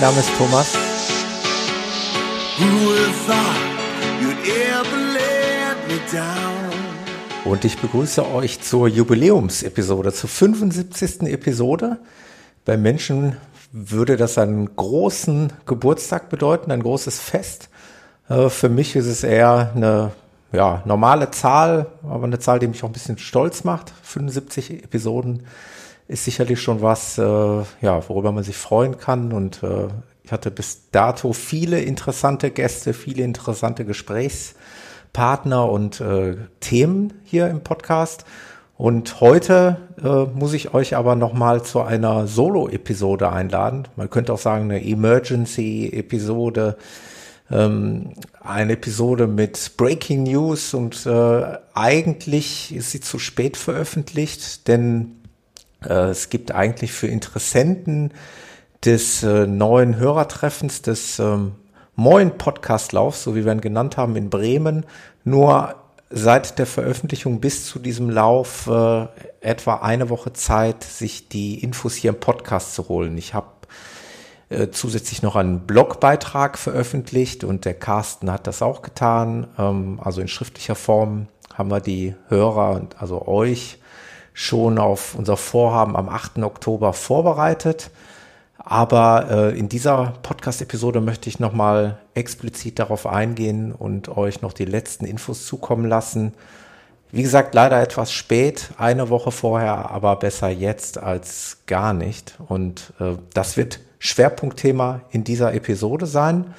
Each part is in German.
Mein Name ist Thomas. Und ich begrüße euch zur Jubiläumsepisode, zur 75. Episode. Bei Menschen würde das einen großen Geburtstag bedeuten, ein großes Fest. Äh, für mich ist es eher eine ja, normale Zahl, aber eine Zahl, die mich auch ein bisschen stolz macht. 75 Episoden ist sicherlich schon was, äh, ja, worüber man sich freuen kann. Und äh, ich hatte bis dato viele interessante Gäste, viele interessante Gesprächspartner und äh, Themen hier im Podcast. Und heute äh, muss ich euch aber nochmal zu einer Solo-Episode einladen. Man könnte auch sagen, eine Emergency-Episode, ähm, eine Episode mit Breaking News und äh, eigentlich ist sie zu spät veröffentlicht, denn es gibt eigentlich für Interessenten des äh, neuen Hörertreffens des ähm, Moin Podcastlaufs, so wie wir ihn genannt haben, in Bremen, nur seit der Veröffentlichung bis zu diesem Lauf äh, etwa eine Woche Zeit, sich die Infos hier im Podcast zu holen. Ich habe äh, zusätzlich noch einen Blogbeitrag veröffentlicht und der Carsten hat das auch getan. Ähm, also in schriftlicher Form haben wir die Hörer, also euch, schon auf unser Vorhaben am 8. Oktober vorbereitet. Aber äh, in dieser Podcast-Episode möchte ich nochmal explizit darauf eingehen und euch noch die letzten Infos zukommen lassen. Wie gesagt, leider etwas spät, eine Woche vorher, aber besser jetzt als gar nicht. Und äh, das wird Schwerpunktthema in dieser Episode sein.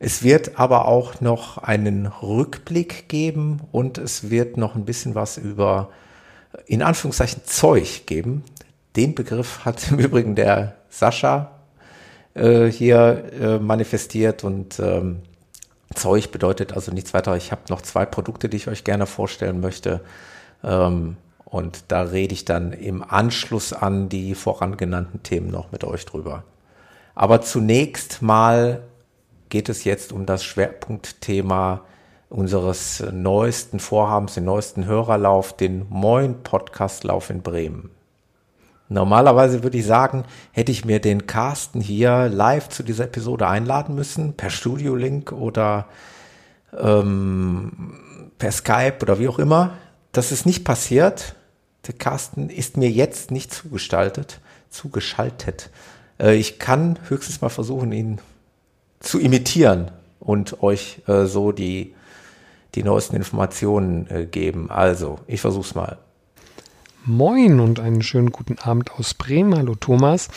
Es wird aber auch noch einen Rückblick geben und es wird noch ein bisschen was über in Anführungszeichen Zeug geben. Den Begriff hat im Übrigen der Sascha äh, hier äh, manifestiert und ähm, Zeug bedeutet also nichts weiter. Ich habe noch zwei Produkte, die ich euch gerne vorstellen möchte. Ähm, und da rede ich dann im Anschluss an die vorangenannten Themen noch mit euch drüber. Aber zunächst mal geht es jetzt um das Schwerpunktthema unseres neuesten Vorhabens, den neuesten Hörerlauf, den Moin Podcastlauf in Bremen. Normalerweise würde ich sagen, hätte ich mir den Carsten hier live zu dieser Episode einladen müssen, per Studio-Link oder ähm, per Skype oder wie auch immer. Das ist nicht passiert. Der Carsten ist mir jetzt nicht zugestaltet, zugeschaltet. Äh, ich kann höchstens mal versuchen, ihn zu imitieren und euch äh, so die, die neuesten Informationen äh, geben. Also, ich versuch's mal. Moin und einen schönen guten Abend aus Bremen. Hallo Thomas.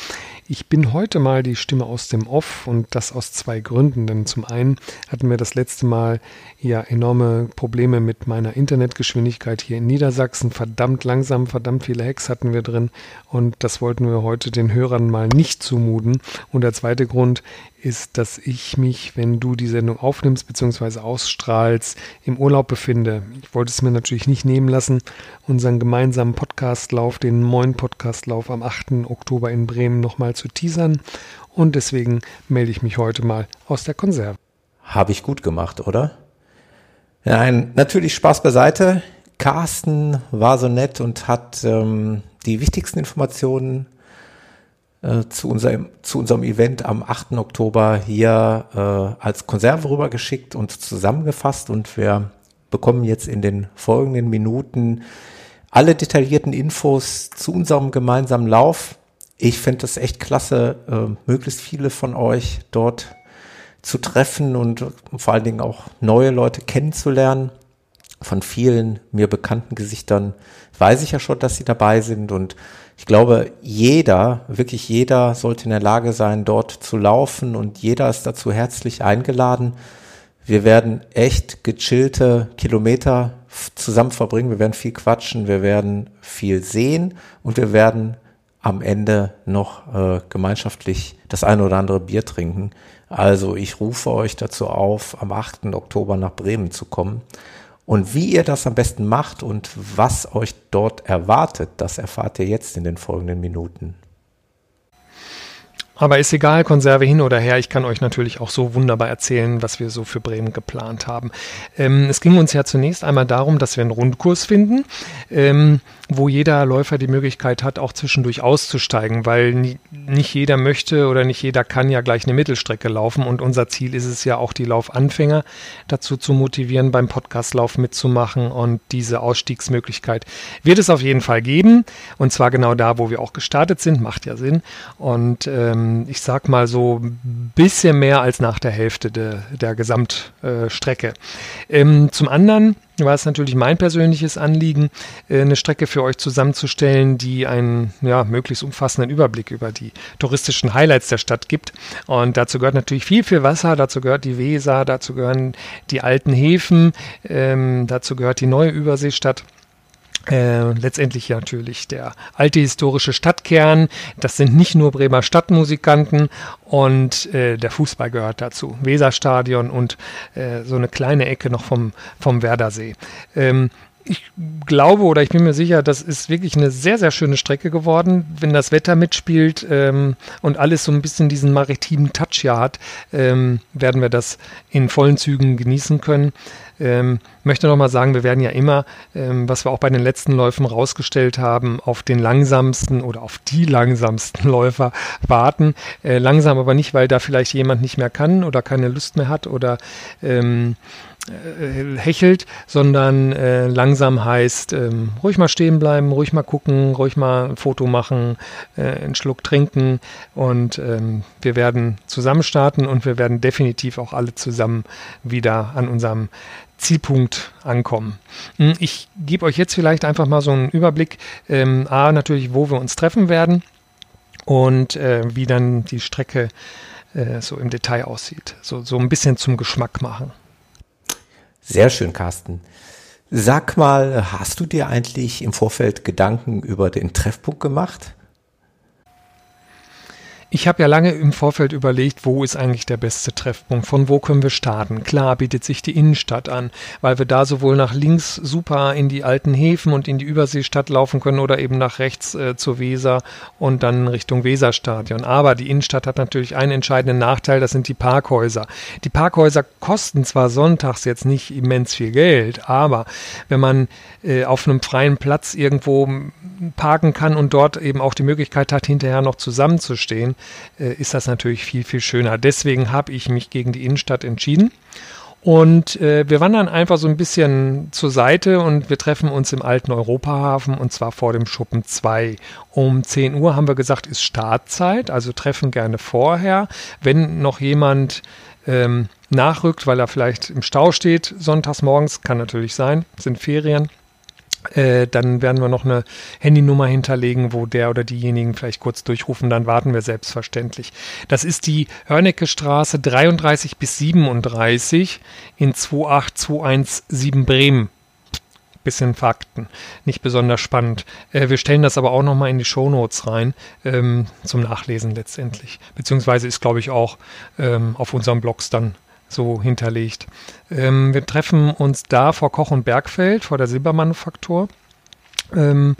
Ich bin heute mal die Stimme aus dem Off und das aus zwei Gründen. Denn zum einen hatten wir das letzte Mal ja enorme Probleme mit meiner Internetgeschwindigkeit hier in Niedersachsen. Verdammt langsam, verdammt viele Hacks hatten wir drin und das wollten wir heute den Hörern mal nicht zumuten. Und der zweite Grund ist, dass ich mich, wenn du die Sendung aufnimmst bzw. ausstrahlst, im Urlaub befinde. Ich wollte es mir natürlich nicht nehmen lassen, unseren gemeinsamen Podcastlauf, den Moin Podcastlauf am 8. Oktober in Bremen nochmal zu teasern. Und deswegen melde ich mich heute mal aus der Konserve. Habe ich gut gemacht, oder? Nein, natürlich Spaß beiseite. Carsten war so nett und hat ähm, die wichtigsten Informationen äh, zu, unserem, zu unserem Event am 8. Oktober hier äh, als Konserve rübergeschickt und zusammengefasst und wir bekommen jetzt in den folgenden Minuten alle detaillierten Infos zu unserem gemeinsamen Lauf ich finde es echt klasse, äh, möglichst viele von euch dort zu treffen und vor allen Dingen auch neue Leute kennenzulernen. Von vielen mir bekannten Gesichtern weiß ich ja schon, dass sie dabei sind und ich glaube, jeder, wirklich jeder sollte in der Lage sein, dort zu laufen und jeder ist dazu herzlich eingeladen. Wir werden echt gechillte Kilometer zusammen verbringen. Wir werden viel quatschen, wir werden viel sehen und wir werden am Ende noch äh, gemeinschaftlich das eine oder andere Bier trinken. Also ich rufe euch dazu auf, am 8. Oktober nach Bremen zu kommen. Und wie ihr das am besten macht und was euch dort erwartet, das erfahrt ihr jetzt in den folgenden Minuten. Aber ist egal, Konserve hin oder her. Ich kann euch natürlich auch so wunderbar erzählen, was wir so für Bremen geplant haben. Ähm, es ging uns ja zunächst einmal darum, dass wir einen Rundkurs finden, ähm, wo jeder Läufer die Möglichkeit hat, auch zwischendurch auszusteigen, weil nie, nicht jeder möchte oder nicht jeder kann ja gleich eine Mittelstrecke laufen. Und unser Ziel ist es ja auch, die Laufanfänger dazu zu motivieren, beim Podcastlauf mitzumachen. Und diese Ausstiegsmöglichkeit wird es auf jeden Fall geben. Und zwar genau da, wo wir auch gestartet sind. Macht ja Sinn. Und ähm, ähm, ich sag mal so ein bisschen mehr als nach der Hälfte de, der Gesamtstrecke. Ähm, zum anderen war es natürlich mein persönliches Anliegen, äh, eine Strecke für euch zusammenzustellen, die einen ja, möglichst umfassenden Überblick über die touristischen Highlights der Stadt gibt. Und dazu gehört natürlich viel, viel Wasser, dazu gehört die Weser, dazu gehören die alten Häfen, ähm, dazu gehört die neue Überseestadt. Äh, letztendlich natürlich der alte historische Stadtkern. Das sind nicht nur Bremer Stadtmusikanten und äh, der Fußball gehört dazu. Weserstadion und äh, so eine kleine Ecke noch vom, vom Werdersee. Ähm, ich glaube oder ich bin mir sicher, das ist wirklich eine sehr, sehr schöne Strecke geworden. Wenn das Wetter mitspielt ähm, und alles so ein bisschen diesen maritimen Touch ja hat, ähm, werden wir das in vollen Zügen genießen können. Ähm, möchte noch mal sagen, wir werden ja immer, ähm, was wir auch bei den letzten Läufen rausgestellt haben, auf den langsamsten oder auf die langsamsten Läufer warten. Äh, langsam aber nicht, weil da vielleicht jemand nicht mehr kann oder keine Lust mehr hat oder ähm, äh, hechelt, sondern äh, langsam heißt, ähm, ruhig mal stehen bleiben, ruhig mal gucken, ruhig mal ein Foto machen, äh, einen Schluck trinken und ähm, wir werden zusammen starten und wir werden definitiv auch alle zusammen wieder an unserem Zielpunkt ankommen. Hm, ich gebe euch jetzt vielleicht einfach mal so einen Überblick, ähm, A, natürlich, wo wir uns treffen werden und äh, wie dann die Strecke äh, so im Detail aussieht. So, so ein bisschen zum Geschmack machen. Sehr schön, Carsten. Sag mal, hast du dir eigentlich im Vorfeld Gedanken über den Treffpunkt gemacht? Ich habe ja lange im Vorfeld überlegt, wo ist eigentlich der beste Treffpunkt, von wo können wir starten. Klar bietet sich die Innenstadt an, weil wir da sowohl nach links super in die alten Häfen und in die Überseestadt laufen können oder eben nach rechts äh, zur Weser und dann Richtung Weserstadion. Aber die Innenstadt hat natürlich einen entscheidenden Nachteil, das sind die Parkhäuser. Die Parkhäuser kosten zwar sonntags jetzt nicht immens viel Geld, aber wenn man äh, auf einem freien Platz irgendwo parken kann und dort eben auch die Möglichkeit hat, hinterher noch zusammenzustehen, äh, ist das natürlich viel, viel schöner. Deswegen habe ich mich gegen die Innenstadt entschieden. Und äh, wir wandern einfach so ein bisschen zur Seite und wir treffen uns im alten Europahafen und zwar vor dem Schuppen 2. Um 10 Uhr haben wir gesagt, ist Startzeit, also treffen gerne vorher. Wenn noch jemand ähm, nachrückt, weil er vielleicht im Stau steht, sonntags morgens, kann natürlich sein, sind Ferien, äh, dann werden wir noch eine Handynummer hinterlegen, wo der oder diejenigen vielleicht kurz durchrufen, dann warten wir selbstverständlich. Das ist die Hörnecke Straße 33 bis 37 in 28217 Bremen. Bisschen Fakten, nicht besonders spannend. Äh, wir stellen das aber auch nochmal in die Shownotes rein, ähm, zum Nachlesen letztendlich. Beziehungsweise ist, glaube ich, auch ähm, auf unseren Blogs dann so hinterlegt. Ähm, wir treffen uns da vor Koch und Bergfeld, vor der Silbermanufaktur. Ähm,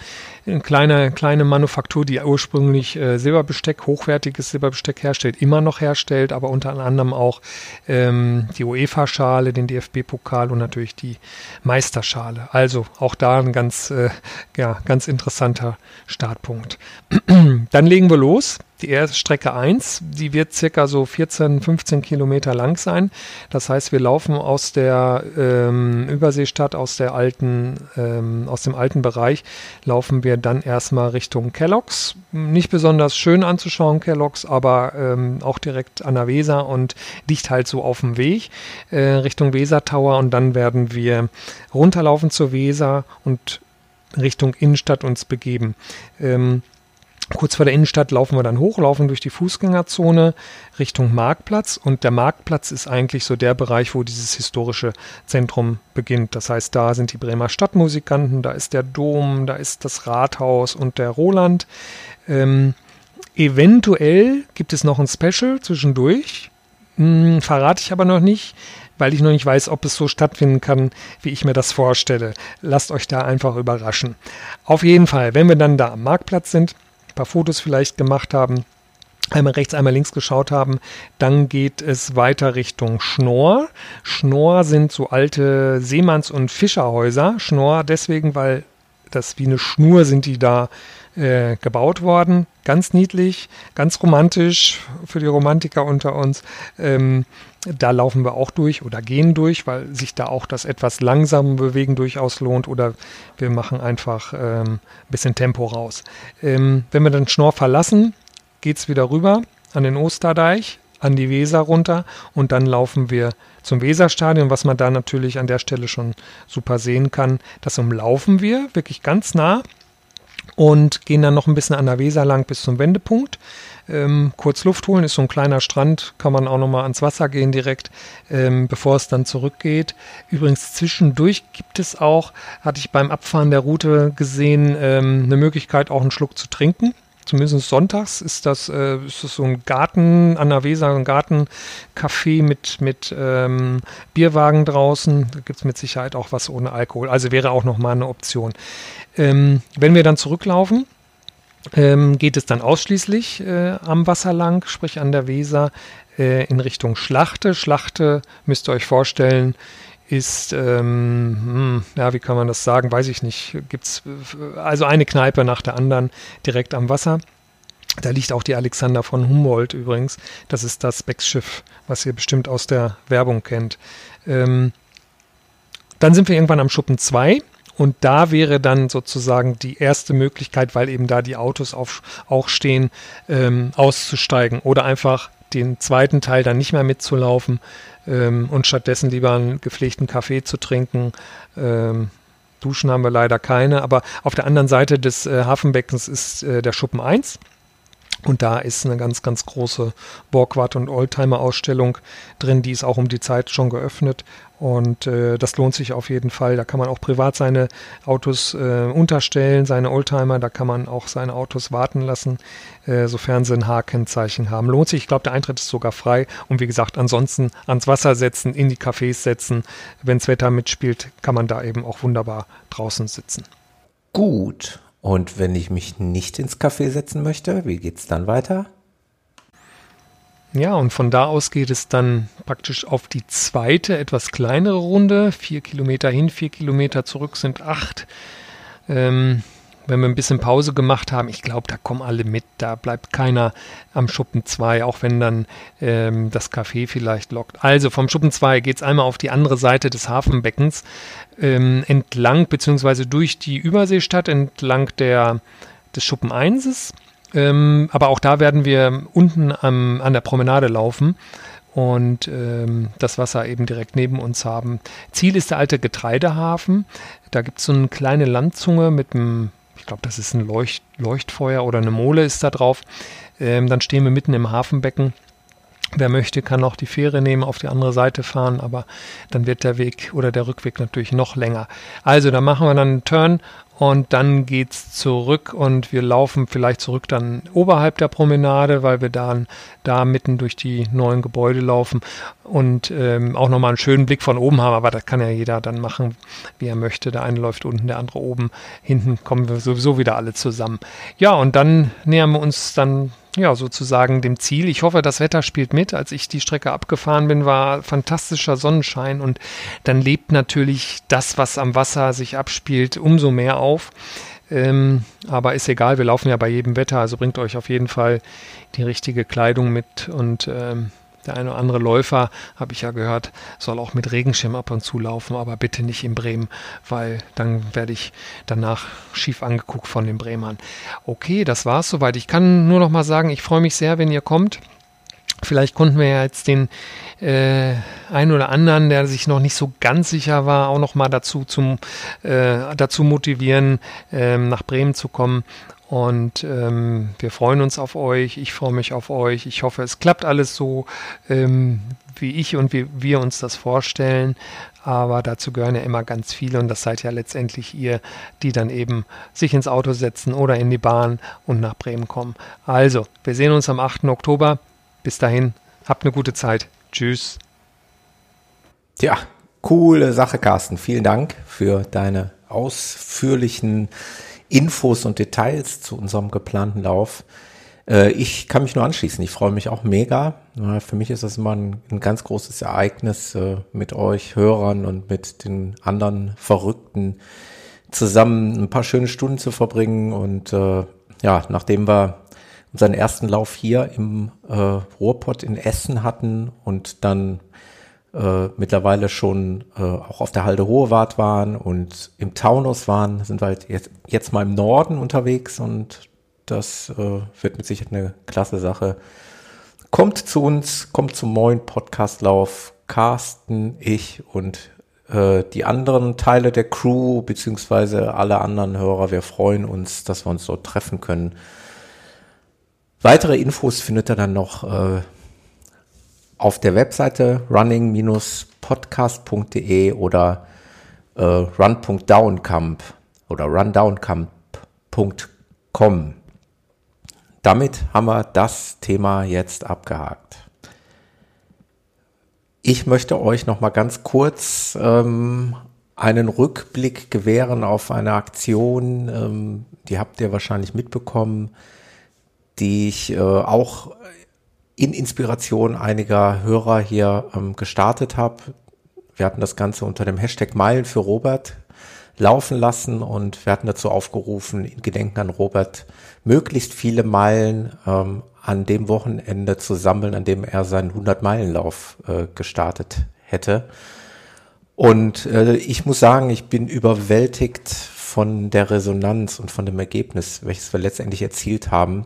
eine kleine, kleine Manufaktur, die ursprünglich äh, Silberbesteck, hochwertiges Silberbesteck herstellt, immer noch herstellt, aber unter anderem auch ähm, die UEFA-Schale, den DFB-Pokal und natürlich die Meisterschale. Also auch da ein ganz, äh, ja, ganz interessanter Startpunkt. Dann legen wir los die erste Strecke 1, die wird circa so 14, 15 Kilometer lang sein. Das heißt, wir laufen aus der ähm, Überseestadt, aus der alten, ähm, aus dem alten Bereich, laufen wir dann erstmal Richtung Kellogg's. Nicht besonders schön anzuschauen, Kellogg's, aber ähm, auch direkt an der Weser und liegt halt so auf dem Weg äh, Richtung Weser Tower und dann werden wir runterlaufen zur Weser und Richtung Innenstadt uns begeben. Ähm, Kurz vor der Innenstadt laufen wir dann hoch, laufen durch die Fußgängerzone Richtung Marktplatz und der Marktplatz ist eigentlich so der Bereich, wo dieses historische Zentrum beginnt. Das heißt, da sind die Bremer Stadtmusikanten, da ist der Dom, da ist das Rathaus und der Roland. Ähm, eventuell gibt es noch ein Special zwischendurch, hm, verrate ich aber noch nicht weil ich noch nicht weiß, ob es so stattfinden kann, wie ich mir das vorstelle. Lasst euch da einfach überraschen. Auf jeden Fall, wenn wir dann da am Marktplatz sind, paar Fotos vielleicht gemacht haben, einmal rechts, einmal links geschaut haben. Dann geht es weiter Richtung Schnorr. Schnorr sind so alte Seemanns- und Fischerhäuser. Schnorr deswegen, weil das wie eine Schnur sind die da äh, gebaut worden. Ganz niedlich, ganz romantisch für die Romantiker unter uns. Ähm, da laufen wir auch durch oder gehen durch, weil sich da auch das etwas langsame Bewegen durchaus lohnt oder wir machen einfach ähm, ein bisschen Tempo raus. Ähm, wenn wir den Schnorr verlassen, geht es wieder rüber an den Osterdeich, an die Weser runter und dann laufen wir zum Weserstadion, was man da natürlich an der Stelle schon super sehen kann. Das umlaufen wir wirklich ganz nah und gehen dann noch ein bisschen an der Weser lang bis zum Wendepunkt. Ähm, kurz Luft holen, ist so ein kleiner Strand, kann man auch nochmal ans Wasser gehen direkt, ähm, bevor es dann zurückgeht. Übrigens zwischendurch gibt es auch, hatte ich beim Abfahren der Route gesehen, ähm, eine Möglichkeit auch einen Schluck zu trinken zumindest sonntags ist das, äh, ist das so ein Garten an der Weser, ein Gartencafé mit, mit ähm, Bierwagen draußen. Da gibt es mit Sicherheit auch was ohne Alkohol. Also wäre auch nochmal eine Option. Ähm, wenn wir dann zurücklaufen, ähm, geht es dann ausschließlich äh, am Wasser lang, sprich an der Weser, äh, in Richtung Schlachte. Schlachte müsst ihr euch vorstellen, ist, ähm, hm, ja, wie kann man das sagen, weiß ich nicht. Gibt's also eine Kneipe nach der anderen direkt am Wasser. Da liegt auch die Alexander von Humboldt übrigens. Das ist das Becksschiff, was ihr bestimmt aus der Werbung kennt. Ähm, dann sind wir irgendwann am Schuppen 2 und da wäre dann sozusagen die erste Möglichkeit, weil eben da die Autos auf, auch stehen, ähm, auszusteigen oder einfach den zweiten Teil dann nicht mehr mitzulaufen ähm, und stattdessen lieber einen gepflegten Kaffee zu trinken. Ähm, Duschen haben wir leider keine, aber auf der anderen Seite des äh, Hafenbeckens ist äh, der Schuppen 1. Und da ist eine ganz, ganz große Borgwart- und Oldtimer-Ausstellung drin. Die ist auch um die Zeit schon geöffnet. Und äh, das lohnt sich auf jeden Fall. Da kann man auch privat seine Autos äh, unterstellen, seine Oldtimer. Da kann man auch seine Autos warten lassen, äh, sofern sie ein H-Kennzeichen haben. Lohnt sich. Ich glaube, der Eintritt ist sogar frei. Und wie gesagt, ansonsten ans Wasser setzen, in die Cafés setzen. Wenn das Wetter mitspielt, kann man da eben auch wunderbar draußen sitzen. Gut. Und wenn ich mich nicht ins Café setzen möchte, wie geht es dann weiter? Ja, und von da aus geht es dann praktisch auf die zweite, etwas kleinere Runde. Vier Kilometer hin, vier Kilometer zurück sind acht. Ähm, wenn wir ein bisschen Pause gemacht haben, ich glaube, da kommen alle mit. Da bleibt keiner am Schuppen 2, auch wenn dann ähm, das Café vielleicht lockt. Also vom Schuppen 2 geht es einmal auf die andere Seite des Hafenbeckens ähm, entlang, beziehungsweise durch die Überseestadt, entlang der, des Schuppen 1 ähm, aber auch da werden wir unten am, an der Promenade laufen und ähm, das Wasser eben direkt neben uns haben. Ziel ist der alte Getreidehafen. Da gibt es so eine kleine Landzunge mit einem, ich glaube, das ist ein Leucht, Leuchtfeuer oder eine Mole ist da drauf. Ähm, dann stehen wir mitten im Hafenbecken. Wer möchte, kann auch die Fähre nehmen, auf die andere Seite fahren, aber dann wird der Weg oder der Rückweg natürlich noch länger. Also, da machen wir dann einen Turn und dann geht's zurück und wir laufen vielleicht zurück dann oberhalb der Promenade, weil wir dann da mitten durch die neuen Gebäude laufen und ähm, auch nochmal einen schönen Blick von oben haben. Aber das kann ja jeder dann machen, wie er möchte. Der eine läuft unten, der andere oben. Hinten kommen wir sowieso wieder alle zusammen. Ja, und dann nähern wir uns dann ja, sozusagen dem Ziel. Ich hoffe, das Wetter spielt mit. Als ich die Strecke abgefahren bin, war fantastischer Sonnenschein und dann lebt natürlich das, was am Wasser sich abspielt, umso mehr auf. Ähm, aber ist egal, wir laufen ja bei jedem Wetter, also bringt euch auf jeden Fall die richtige Kleidung mit und ähm, der eine oder andere Läufer, habe ich ja gehört, soll auch mit Regenschirm ab und zu laufen, aber bitte nicht in Bremen, weil dann werde ich danach schief angeguckt von den Bremern. Okay, das war's soweit. Ich kann nur noch mal sagen, ich freue mich sehr, wenn ihr kommt. Vielleicht konnten wir ja jetzt den äh, einen oder anderen, der sich noch nicht so ganz sicher war, auch noch mal dazu, zum, äh, dazu motivieren, äh, nach Bremen zu kommen und ähm, wir freuen uns auf euch. Ich freue mich auf euch. Ich hoffe, es klappt alles so, ähm, wie ich und wie wir uns das vorstellen. Aber dazu gehören ja immer ganz viele und das seid ja letztendlich ihr, die dann eben sich ins Auto setzen oder in die Bahn und nach Bremen kommen. Also, wir sehen uns am 8. Oktober. Bis dahin, habt eine gute Zeit. Tschüss. Tja, coole Sache, Carsten. Vielen Dank für deine ausführlichen Infos und Details zu unserem geplanten Lauf. Äh, ich kann mich nur anschließen. Ich freue mich auch mega. Für mich ist das immer ein, ein ganz großes Ereignis, äh, mit euch Hörern und mit den anderen Verrückten zusammen ein paar schöne Stunden zu verbringen. Und äh, ja, nachdem wir unseren ersten Lauf hier im äh, Ruhrpott in Essen hatten und dann äh, mittlerweile schon äh, auch auf der Halde Hohewart waren und im Taunus waren, sind wir halt jetzt, jetzt mal im Norden unterwegs und das äh, wird mit Sicherheit eine klasse Sache. Kommt zu uns, kommt zum neuen Podcastlauf. Carsten, ich und äh, die anderen Teile der Crew, beziehungsweise alle anderen Hörer, wir freuen uns, dass wir uns dort treffen können. Weitere Infos findet ihr dann noch äh, auf der Webseite running-podcast.de oder äh, run.downcamp oder rundowncamp.com. Damit haben wir das Thema jetzt abgehakt. Ich möchte euch noch mal ganz kurz ähm, einen Rückblick gewähren auf eine Aktion, ähm, die habt ihr wahrscheinlich mitbekommen, die ich äh, auch in Inspiration einiger Hörer hier ähm, gestartet habe. Wir hatten das Ganze unter dem Hashtag Meilen für Robert laufen lassen und wir hatten dazu aufgerufen, in Gedenken an Robert möglichst viele Meilen ähm, an dem Wochenende zu sammeln, an dem er seinen 100-Meilen-Lauf äh, gestartet hätte. Und äh, ich muss sagen, ich bin überwältigt von der Resonanz und von dem Ergebnis, welches wir letztendlich erzielt haben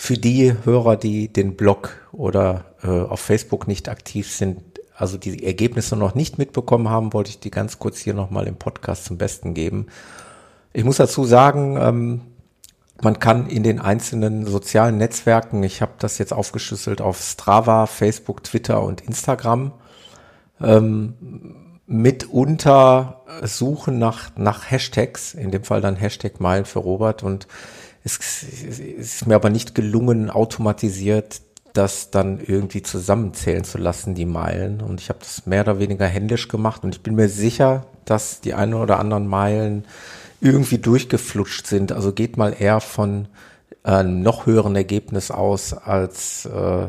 für die Hörer, die den Blog oder äh, auf Facebook nicht aktiv sind, also die Ergebnisse noch nicht mitbekommen haben, wollte ich die ganz kurz hier nochmal im Podcast zum Besten geben. Ich muss dazu sagen, ähm, man kann in den einzelnen sozialen Netzwerken, ich habe das jetzt aufgeschlüsselt auf Strava, Facebook, Twitter und Instagram, ähm, mitunter suchen nach, nach Hashtags, in dem Fall dann Hashtag Meilen für Robert und es ist mir aber nicht gelungen, automatisiert das dann irgendwie zusammenzählen zu lassen, die Meilen. Und ich habe das mehr oder weniger händisch gemacht und ich bin mir sicher, dass die einen oder anderen Meilen irgendwie durchgeflutscht sind. Also geht mal eher von einem noch höheren Ergebnis aus als äh,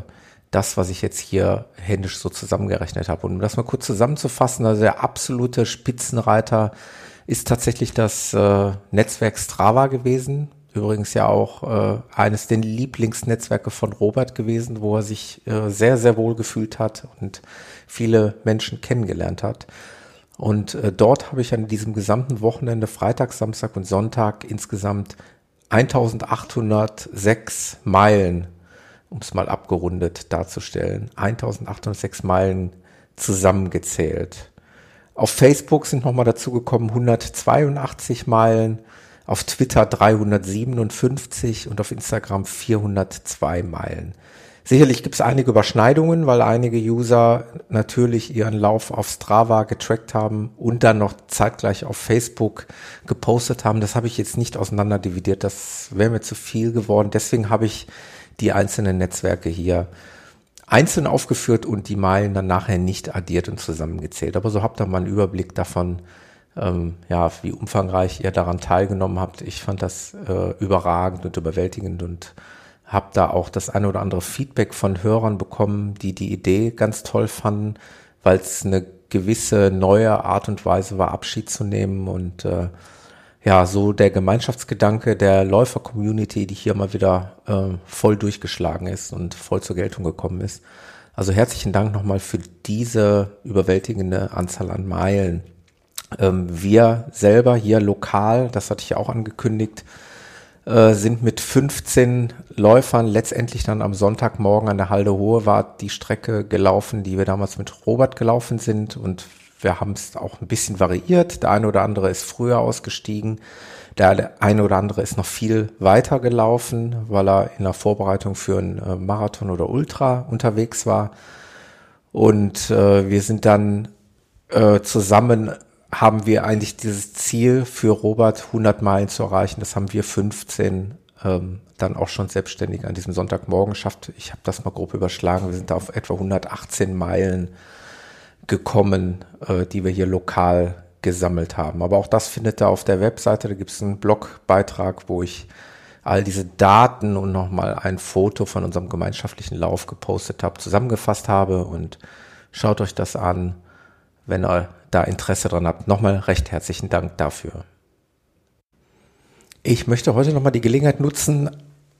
das, was ich jetzt hier händisch so zusammengerechnet habe. Und um das mal kurz zusammenzufassen, also der absolute Spitzenreiter ist tatsächlich das äh, Netzwerk Strava gewesen, Übrigens ja auch äh, eines der Lieblingsnetzwerke von Robert gewesen, wo er sich äh, sehr, sehr wohl gefühlt hat und viele Menschen kennengelernt hat. Und äh, dort habe ich an diesem gesamten Wochenende, Freitag, Samstag und Sonntag insgesamt 1806 Meilen, um es mal abgerundet darzustellen, 1806 Meilen zusammengezählt. Auf Facebook sind nochmal dazugekommen 182 Meilen auf Twitter 357 und auf Instagram 402 Meilen. Sicherlich gibt es einige Überschneidungen, weil einige User natürlich ihren Lauf auf Strava getrackt haben und dann noch zeitgleich auf Facebook gepostet haben. Das habe ich jetzt nicht auseinanderdividiert, das wäre mir zu viel geworden. Deswegen habe ich die einzelnen Netzwerke hier einzeln aufgeführt und die Meilen dann nachher nicht addiert und zusammengezählt. Aber so habt ihr mal einen Überblick davon, ähm, ja, wie umfangreich ihr daran teilgenommen habt. Ich fand das äh, überragend und überwältigend und habe da auch das eine oder andere Feedback von Hörern bekommen, die die Idee ganz toll fanden, weil es eine gewisse neue Art und Weise war, Abschied zu nehmen und äh, ja, so der Gemeinschaftsgedanke der Läufer-Community, die hier mal wieder äh, voll durchgeschlagen ist und voll zur Geltung gekommen ist. Also herzlichen Dank nochmal für diese überwältigende Anzahl an Meilen. Ähm, wir selber hier lokal, das hatte ich auch angekündigt, äh, sind mit 15 Läufern letztendlich dann am Sonntagmorgen an der Halde Hohe war die Strecke gelaufen, die wir damals mit Robert gelaufen sind und wir haben es auch ein bisschen variiert. Der eine oder andere ist früher ausgestiegen. Der eine oder andere ist noch viel weiter gelaufen, weil er in der Vorbereitung für einen äh, Marathon oder Ultra unterwegs war. Und äh, wir sind dann äh, zusammen haben wir eigentlich dieses Ziel für Robert 100 Meilen zu erreichen. Das haben wir 15 ähm, dann auch schon selbstständig an diesem Sonntagmorgen geschafft. Ich habe das mal grob überschlagen. Wir sind da auf etwa 118 Meilen gekommen, äh, die wir hier lokal gesammelt haben. Aber auch das findet ihr auf der Webseite. Da gibt es einen Blogbeitrag, wo ich all diese Daten und nochmal ein Foto von unserem gemeinschaftlichen Lauf gepostet habe, zusammengefasst habe und schaut euch das an, wenn ihr da Interesse dran habt. Nochmal recht herzlichen Dank dafür. Ich möchte heute nochmal die Gelegenheit nutzen,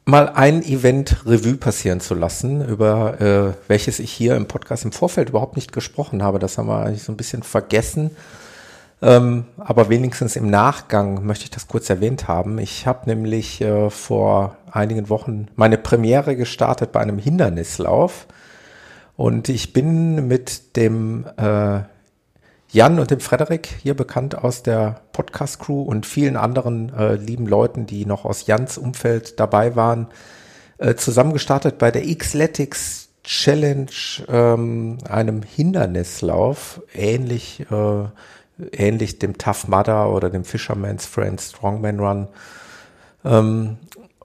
mal ein Event Revue passieren zu lassen, über äh, welches ich hier im Podcast im Vorfeld überhaupt nicht gesprochen habe. Das haben wir eigentlich so ein bisschen vergessen. Ähm, aber wenigstens im Nachgang möchte ich das kurz erwähnt haben. Ich habe nämlich äh, vor einigen Wochen meine Premiere gestartet bei einem Hindernislauf. Und ich bin mit dem äh, Jan und dem Frederik, hier bekannt aus der Podcast-Crew und vielen anderen äh, lieben Leuten, die noch aus Jans Umfeld dabei waren, äh, zusammengestartet bei der Xletics Challenge, ähm, einem Hindernislauf, ähnlich äh, ähnlich dem Tough Mudder oder dem Fisherman's Friend Strongman Run. Ähm,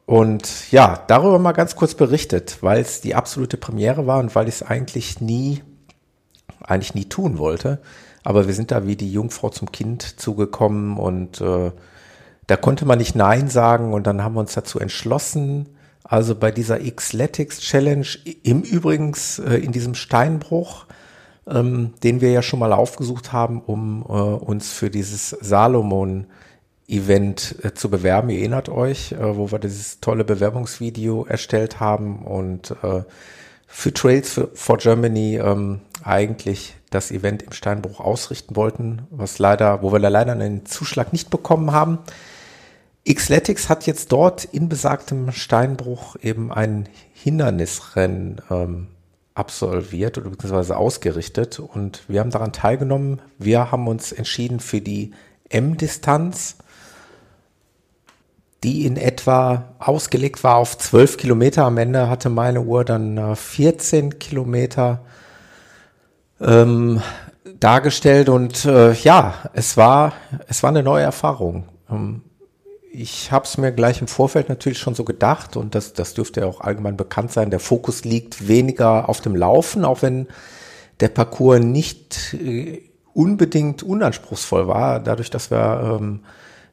und ja, darüber mal ganz kurz berichtet, weil es die absolute Premiere war und weil ich es eigentlich nie, eigentlich nie tun wollte. Aber wir sind da wie die Jungfrau zum Kind zugekommen und äh, da konnte man nicht Nein sagen und dann haben wir uns dazu entschlossen, also bei dieser Xletics Challenge, im Übrigens äh, in diesem Steinbruch, ähm, den wir ja schon mal aufgesucht haben, um äh, uns für dieses Salomon-Event äh, zu bewerben. Ihr erinnert euch, äh, wo wir dieses tolle Bewerbungsvideo erstellt haben und äh, für Trails for Germany ähm, eigentlich das Event im Steinbruch ausrichten wollten, was leider, wo wir leider einen Zuschlag nicht bekommen haben. Xletics hat jetzt dort in besagtem Steinbruch eben ein Hindernisrennen ähm, absolviert oder beziehungsweise ausgerichtet und wir haben daran teilgenommen. Wir haben uns entschieden für die M-Distanz, die in etwa ausgelegt war auf 12 Kilometer. Am Ende hatte meine Uhr dann 14 äh, Kilometer ähm, dargestellt und äh, ja, es war, es war eine neue Erfahrung. Ähm, ich habe es mir gleich im Vorfeld natürlich schon so gedacht und das, das dürfte ja auch allgemein bekannt sein. Der Fokus liegt weniger auf dem Laufen, auch wenn der Parcours nicht äh, unbedingt unanspruchsvoll war, dadurch, dass wir ähm,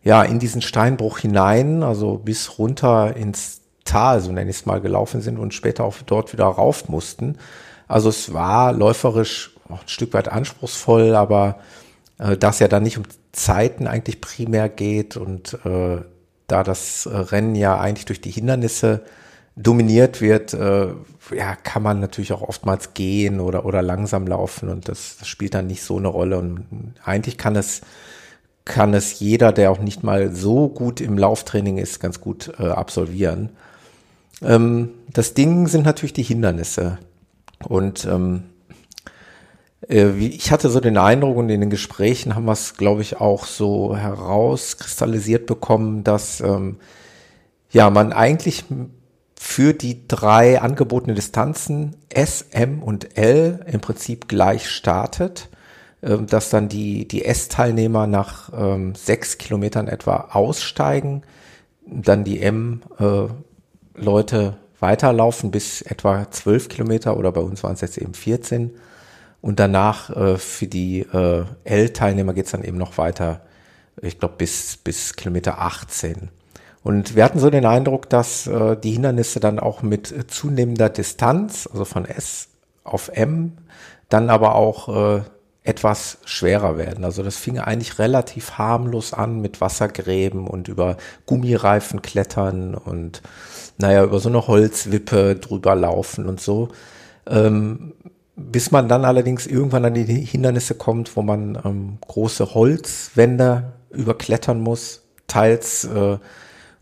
ja in diesen Steinbruch hinein, also bis runter ins Tal, so nenne ich es mal, gelaufen sind und später auch dort wieder rauf mussten. Also es war läuferisch auch ein Stück weit anspruchsvoll, aber äh, da es ja dann nicht um Zeiten eigentlich primär geht und äh, da das äh, Rennen ja eigentlich durch die Hindernisse dominiert wird, äh, ja, kann man natürlich auch oftmals gehen oder, oder langsam laufen und das, das spielt dann nicht so eine Rolle. Und eigentlich kann es, kann es jeder, der auch nicht mal so gut im Lauftraining ist, ganz gut äh, absolvieren. Ähm, das Ding sind natürlich die Hindernisse. Und ähm, äh, ich hatte so den Eindruck und in den Gesprächen haben wir es, glaube ich, auch so herauskristallisiert bekommen, dass ähm, ja man eigentlich für die drei angebotenen Distanzen S, M und L im Prinzip gleich startet, dass dann die, die S-Teilnehmer nach ähm, sechs Kilometern etwa aussteigen, dann die M-Leute äh, weiterlaufen bis etwa zwölf Kilometer oder bei uns waren es jetzt eben 14 und danach äh, für die äh, L-Teilnehmer geht's dann eben noch weiter, ich glaube bis, bis Kilometer 18. Und wir hatten so den Eindruck, dass äh, die Hindernisse dann auch mit zunehmender Distanz, also von S auf M, dann aber auch äh, etwas schwerer werden. Also das fing eigentlich relativ harmlos an mit Wassergräben und über Gummireifen klettern und naja, über so eine Holzwippe drüber laufen und so. Ähm, bis man dann allerdings irgendwann an die Hindernisse kommt, wo man ähm, große Holzwände überklettern muss, teils äh,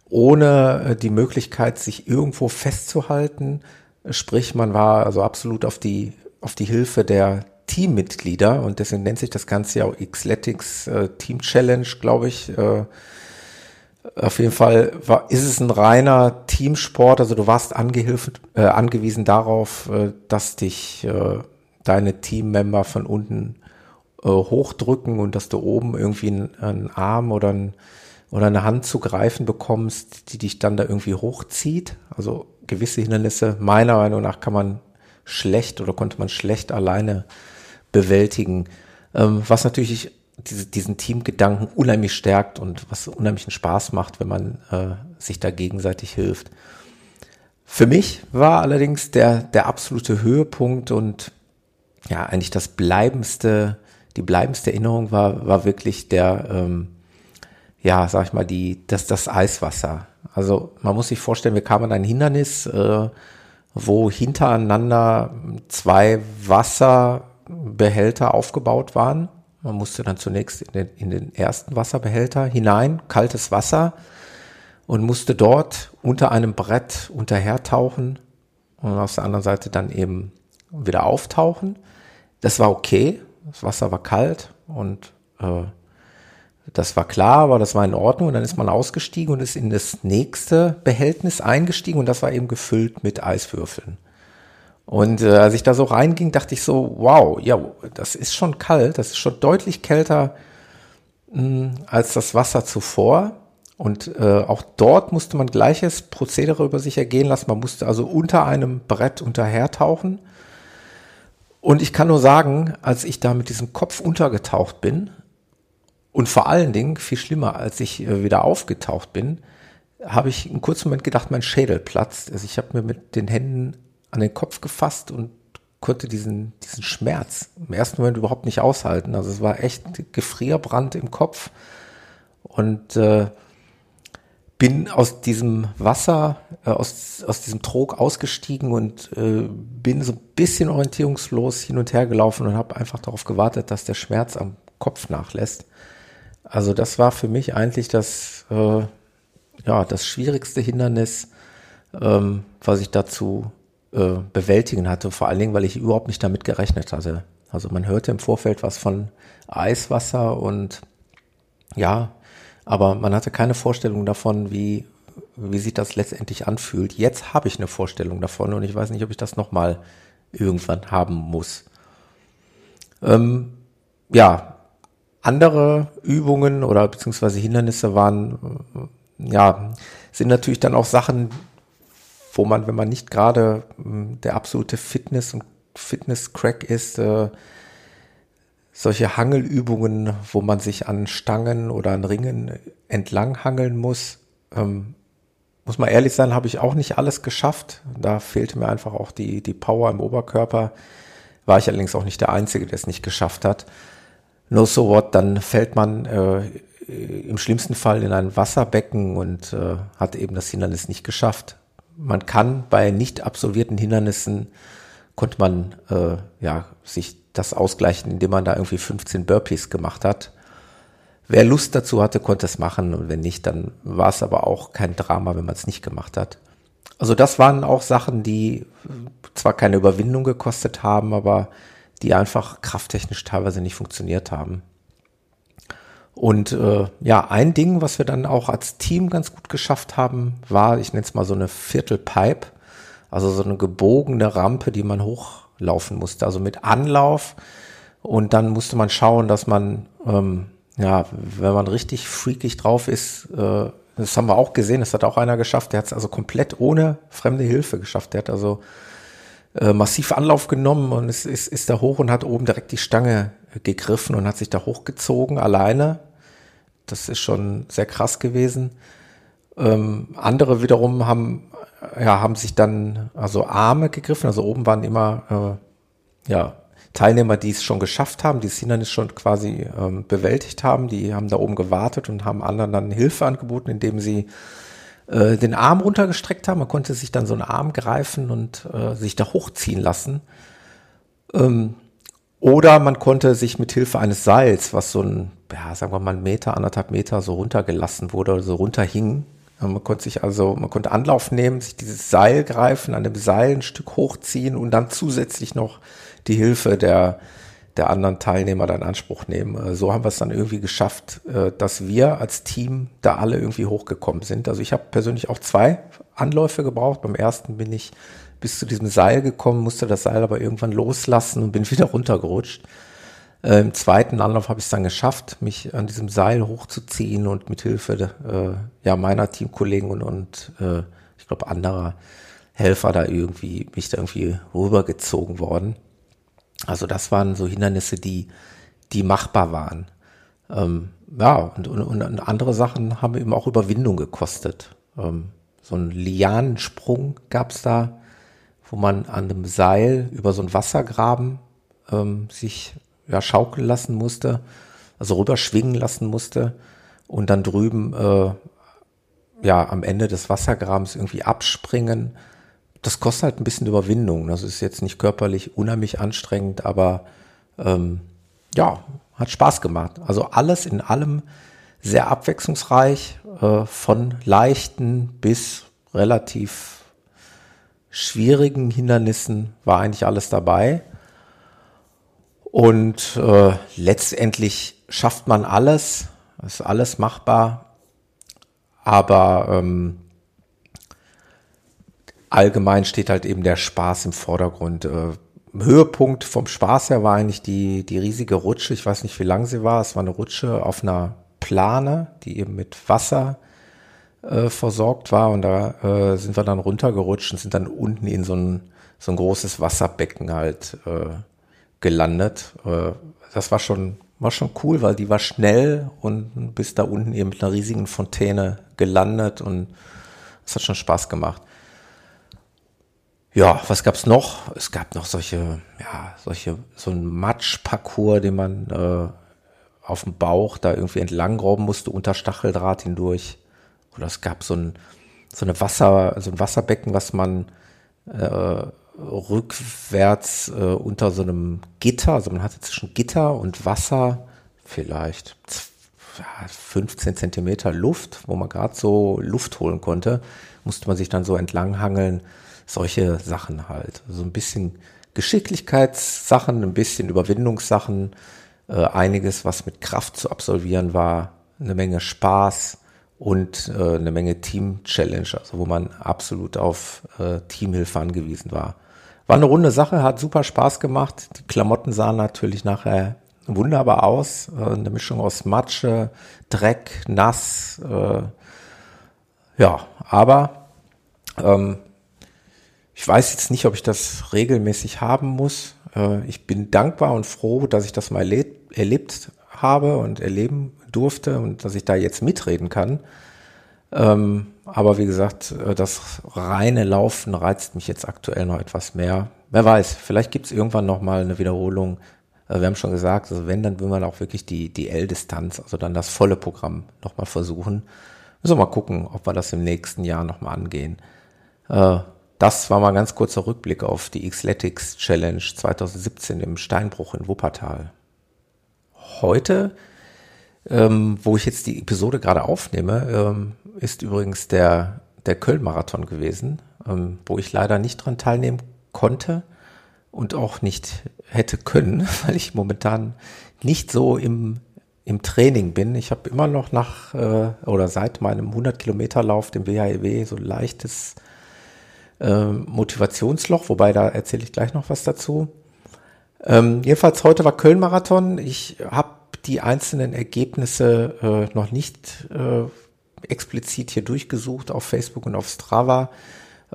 ohne äh, die Möglichkeit, sich irgendwo festzuhalten. Sprich, man war also absolut auf die, auf die Hilfe der Teammitglieder und deswegen nennt sich das Ganze ja auch Xletics äh, Team Challenge, glaube ich. Äh, auf jeden Fall war, ist es ein reiner Teamsport. Also du warst äh, angewiesen darauf, äh, dass dich äh, deine Teammember von unten äh, hochdrücken und dass du oben irgendwie einen, einen Arm oder, ein, oder eine Hand zu greifen bekommst, die dich dann da irgendwie hochzieht. Also gewisse Hindernisse, meiner Meinung nach, kann man schlecht oder konnte man schlecht alleine bewältigen. Ähm, was natürlich diese, diesen Teamgedanken unheimlich stärkt und was unheimlichen Spaß macht, wenn man äh, sich da gegenseitig hilft. Für mich war allerdings der, der absolute Höhepunkt und ja, eigentlich das bleibendste, die bleibendste Erinnerung war, war wirklich der, ähm, ja, sag ich mal, die, das, das Eiswasser. Also man muss sich vorstellen, wir kamen an ein Hindernis, äh, wo hintereinander zwei Wasserbehälter aufgebaut waren. Man musste dann zunächst in den, in den ersten Wasserbehälter hinein, kaltes Wasser, und musste dort unter einem Brett unterhertauchen und auf der anderen Seite dann eben wieder auftauchen. Das war okay, das Wasser war kalt und äh, das war klar, aber das war in Ordnung. Und dann ist man ausgestiegen und ist in das nächste Behältnis eingestiegen und das war eben gefüllt mit Eiswürfeln. Und äh, als ich da so reinging, dachte ich so, wow, ja, das ist schon kalt, das ist schon deutlich kälter mh, hm, als das Wasser zuvor. Und äh, auch dort musste man gleiches Prozedere über sich ergehen lassen. Man musste also unter einem Brett unterhertauchen. Und ich kann nur sagen, als ich da mit diesem Kopf untergetaucht bin und vor allen Dingen, viel schlimmer, als ich äh, wieder aufgetaucht bin, habe ich einen kurzen Moment gedacht, mein Schädel platzt. Also ich habe mir mit den Händen an den Kopf gefasst und konnte diesen, diesen Schmerz im ersten Moment überhaupt nicht aushalten. Also es war echt Gefrierbrand im Kopf. Und äh, bin aus diesem Wasser, äh, aus, aus diesem Trog ausgestiegen und äh, bin so ein bisschen orientierungslos hin und her gelaufen und habe einfach darauf gewartet, dass der Schmerz am Kopf nachlässt. Also das war für mich eigentlich das, äh, ja, das schwierigste Hindernis, ähm, was ich dazu äh, bewältigen hatte. Vor allen Dingen, weil ich überhaupt nicht damit gerechnet hatte. Also man hörte im Vorfeld was von Eiswasser und ja, aber man hatte keine Vorstellung davon, wie, wie sich das letztendlich anfühlt. Jetzt habe ich eine Vorstellung davon und ich weiß nicht, ob ich das nochmal irgendwann haben muss. Ähm, ja, andere Übungen oder beziehungsweise Hindernisse waren, ja, sind natürlich dann auch Sachen, wo man, wenn man nicht gerade hm, der absolute Fitness- und Fitness-Crack ist, äh, solche Hangelübungen, wo man sich an Stangen oder an Ringen entlang hangeln muss. Ähm, muss man ehrlich sein, habe ich auch nicht alles geschafft. Da fehlte mir einfach auch die, die Power im Oberkörper. War ich allerdings auch nicht der Einzige, der es nicht geschafft hat. No so what, dann fällt man äh, im schlimmsten Fall in ein Wasserbecken und äh, hat eben das Hindernis nicht geschafft. Man kann bei nicht absolvierten Hindernissen konnte man äh, ja sich das ausgleichen, indem man da irgendwie 15 Burpees gemacht hat. Wer Lust dazu hatte, konnte es machen und wenn nicht, dann war es aber auch kein Drama, wenn man es nicht gemacht hat. Also das waren auch Sachen, die zwar keine Überwindung gekostet haben, aber die einfach krafttechnisch teilweise nicht funktioniert haben. Und äh, ja, ein Ding, was wir dann auch als Team ganz gut geschafft haben, war, ich nenne es mal so eine Viertelpipe, also so eine gebogene Rampe, die man hoch laufen musste. Also mit Anlauf und dann musste man schauen, dass man, ähm, ja, wenn man richtig freakig drauf ist, äh, das haben wir auch gesehen, das hat auch einer geschafft, der hat es also komplett ohne fremde Hilfe geschafft. Der hat also äh, massiv Anlauf genommen und ist, ist, ist da hoch und hat oben direkt die Stange gegriffen und hat sich da hochgezogen alleine. Das ist schon sehr krass gewesen. Ähm, andere wiederum haben ja, haben sich dann also Arme gegriffen. Also oben waren immer äh, ja, Teilnehmer, die es schon geschafft haben, die das Hindernis schon quasi ähm, bewältigt haben. Die haben da oben gewartet und haben anderen dann Hilfe angeboten, indem sie äh, den Arm runtergestreckt haben. Man konnte sich dann so einen Arm greifen und äh, sich da hochziehen lassen. Ähm, oder man konnte sich mit Hilfe eines Seils, was so ein, ja, sagen wir mal, einen Meter, anderthalb Meter so runtergelassen wurde oder so runterhing, man konnte sich also, man konnte Anlauf nehmen, sich dieses Seil greifen, an dem Seil ein Stück hochziehen und dann zusätzlich noch die Hilfe der, der anderen Teilnehmer dann in Anspruch nehmen. Äh, so haben wir es dann irgendwie geschafft, äh, dass wir als Team da alle irgendwie hochgekommen sind. Also ich habe persönlich auch zwei Anläufe gebraucht. Beim ersten bin ich bis zu diesem Seil gekommen, musste das Seil aber irgendwann loslassen und bin wieder runtergerutscht. Äh, Im zweiten Anlauf habe ich es dann geschafft, mich an diesem Seil hochzuziehen und mit Hilfe äh, ja, meiner Teamkollegen und, und äh, ich glaube anderer Helfer da irgendwie, mich da irgendwie rübergezogen worden. Also das waren so Hindernisse, die, die machbar waren. Ähm, ja, und, und, und andere Sachen haben eben auch Überwindung gekostet. Ähm, so einen Lianensprung gab's da, wo man an einem Seil über so einen Wassergraben ähm, sich ja, schaukeln lassen musste, also rüberschwingen lassen musste und dann drüben äh, ja am Ende des Wassergrabens irgendwie abspringen. Das kostet halt ein bisschen Überwindung. Das ist jetzt nicht körperlich unheimlich anstrengend, aber ähm, ja, hat Spaß gemacht. Also alles in allem sehr abwechslungsreich, äh, von leichten bis relativ schwierigen Hindernissen war eigentlich alles dabei. Und äh, letztendlich schafft man alles, ist alles machbar, aber ähm, allgemein steht halt eben der Spaß im Vordergrund. Äh, Höhepunkt vom Spaß her war eigentlich die, die riesige Rutsche. Ich weiß nicht, wie lang sie war. Es war eine Rutsche auf einer Plane, die eben mit Wasser äh, versorgt war. Und da äh, sind wir dann runtergerutscht und sind dann unten in so ein, so ein großes Wasserbecken halt äh, gelandet. Äh, das war schon, war schon cool, weil die war schnell und bis da unten eben mit einer riesigen Fontäne gelandet und es hat schon Spaß gemacht. Ja, was gab's noch? Es gab noch solche, ja, solche, so ein Matschparcours, den man äh, auf dem Bauch da irgendwie entlang robben musste, unter Stacheldraht hindurch. Oder es gab so ein, so eine Wasser, so ein Wasserbecken, was man äh, rückwärts äh, unter so einem Gitter, also man hatte zwischen Gitter und Wasser vielleicht 15 Zentimeter Luft, wo man gerade so Luft holen konnte, musste man sich dann so entlanghangeln solche Sachen halt. So ein bisschen Geschicklichkeitssachen, ein bisschen Überwindungssachen, äh, einiges, was mit Kraft zu absolvieren war, eine Menge Spaß und äh, eine Menge Team-Challenge, also wo man absolut auf äh, Teamhilfe angewiesen war. War eine runde Sache, hat super Spaß gemacht. Die Klamotten sahen natürlich nachher wunderbar aus. Äh, eine Mischung aus Matsche, Dreck, nass. Äh, ja, aber ähm, ich weiß jetzt nicht, ob ich das regelmäßig haben muss. Äh, ich bin dankbar und froh, dass ich das mal erlebt, habe und erleben durfte und dass ich da jetzt mitreden kann. Ähm, aber wie gesagt, äh, das reine Laufen reizt mich jetzt aktuell noch etwas mehr. Wer weiß, vielleicht gibt es irgendwann noch mal eine Wiederholung. Äh, wir haben schon gesagt, also wenn, dann will man auch wirklich die, die L-Distanz, also dann das volle Programm noch mal versuchen. Müssen wir mal gucken, ob wir das im nächsten Jahr noch mal angehen. Das war mal ganz kurzer Rückblick auf die Xletics Challenge 2017 im Steinbruch in Wuppertal. Heute, ähm, wo ich jetzt die Episode gerade aufnehme, ähm, ist übrigens der, der Köln-Marathon gewesen, ähm, wo ich leider nicht dran teilnehmen konnte und auch nicht hätte können, weil ich momentan nicht so im, im Training bin. Ich habe immer noch nach äh, oder seit meinem 100 Kilometer Lauf dem WHEW e so leichtes ähm, Motivationsloch, wobei da erzähle ich gleich noch was dazu. Ähm, jedenfalls heute war Köln-Marathon. Ich habe die einzelnen Ergebnisse äh, noch nicht äh, explizit hier durchgesucht auf Facebook und auf Strava.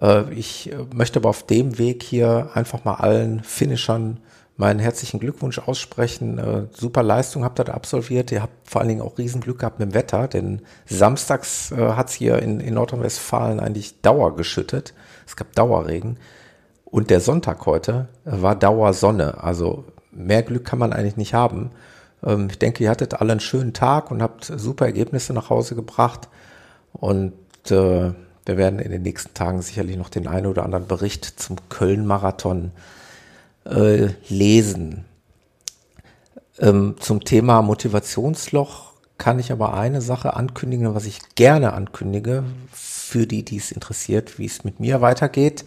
Äh, ich äh, möchte aber auf dem Weg hier einfach mal allen Finishern meinen herzlichen Glückwunsch aussprechen. Äh, super Leistung habt ihr da absolviert. Ihr habt vor allen Dingen auch Riesenglück gehabt mit dem Wetter, denn samstags äh, hat es hier in, in Nordrhein-Westfalen eigentlich Dauer geschüttet. Es gab Dauerregen. Und der Sonntag heute war Dauersonne. Also mehr Glück kann man eigentlich nicht haben. Ähm, ich denke, ihr hattet alle einen schönen Tag und habt super Ergebnisse nach Hause gebracht. Und äh, wir werden in den nächsten Tagen sicherlich noch den einen oder anderen Bericht zum Köln-Marathon äh, lesen. Ähm, zum Thema Motivationsloch kann ich aber eine Sache ankündigen, was ich gerne ankündige, für die, die es interessiert, wie es mit mir weitergeht.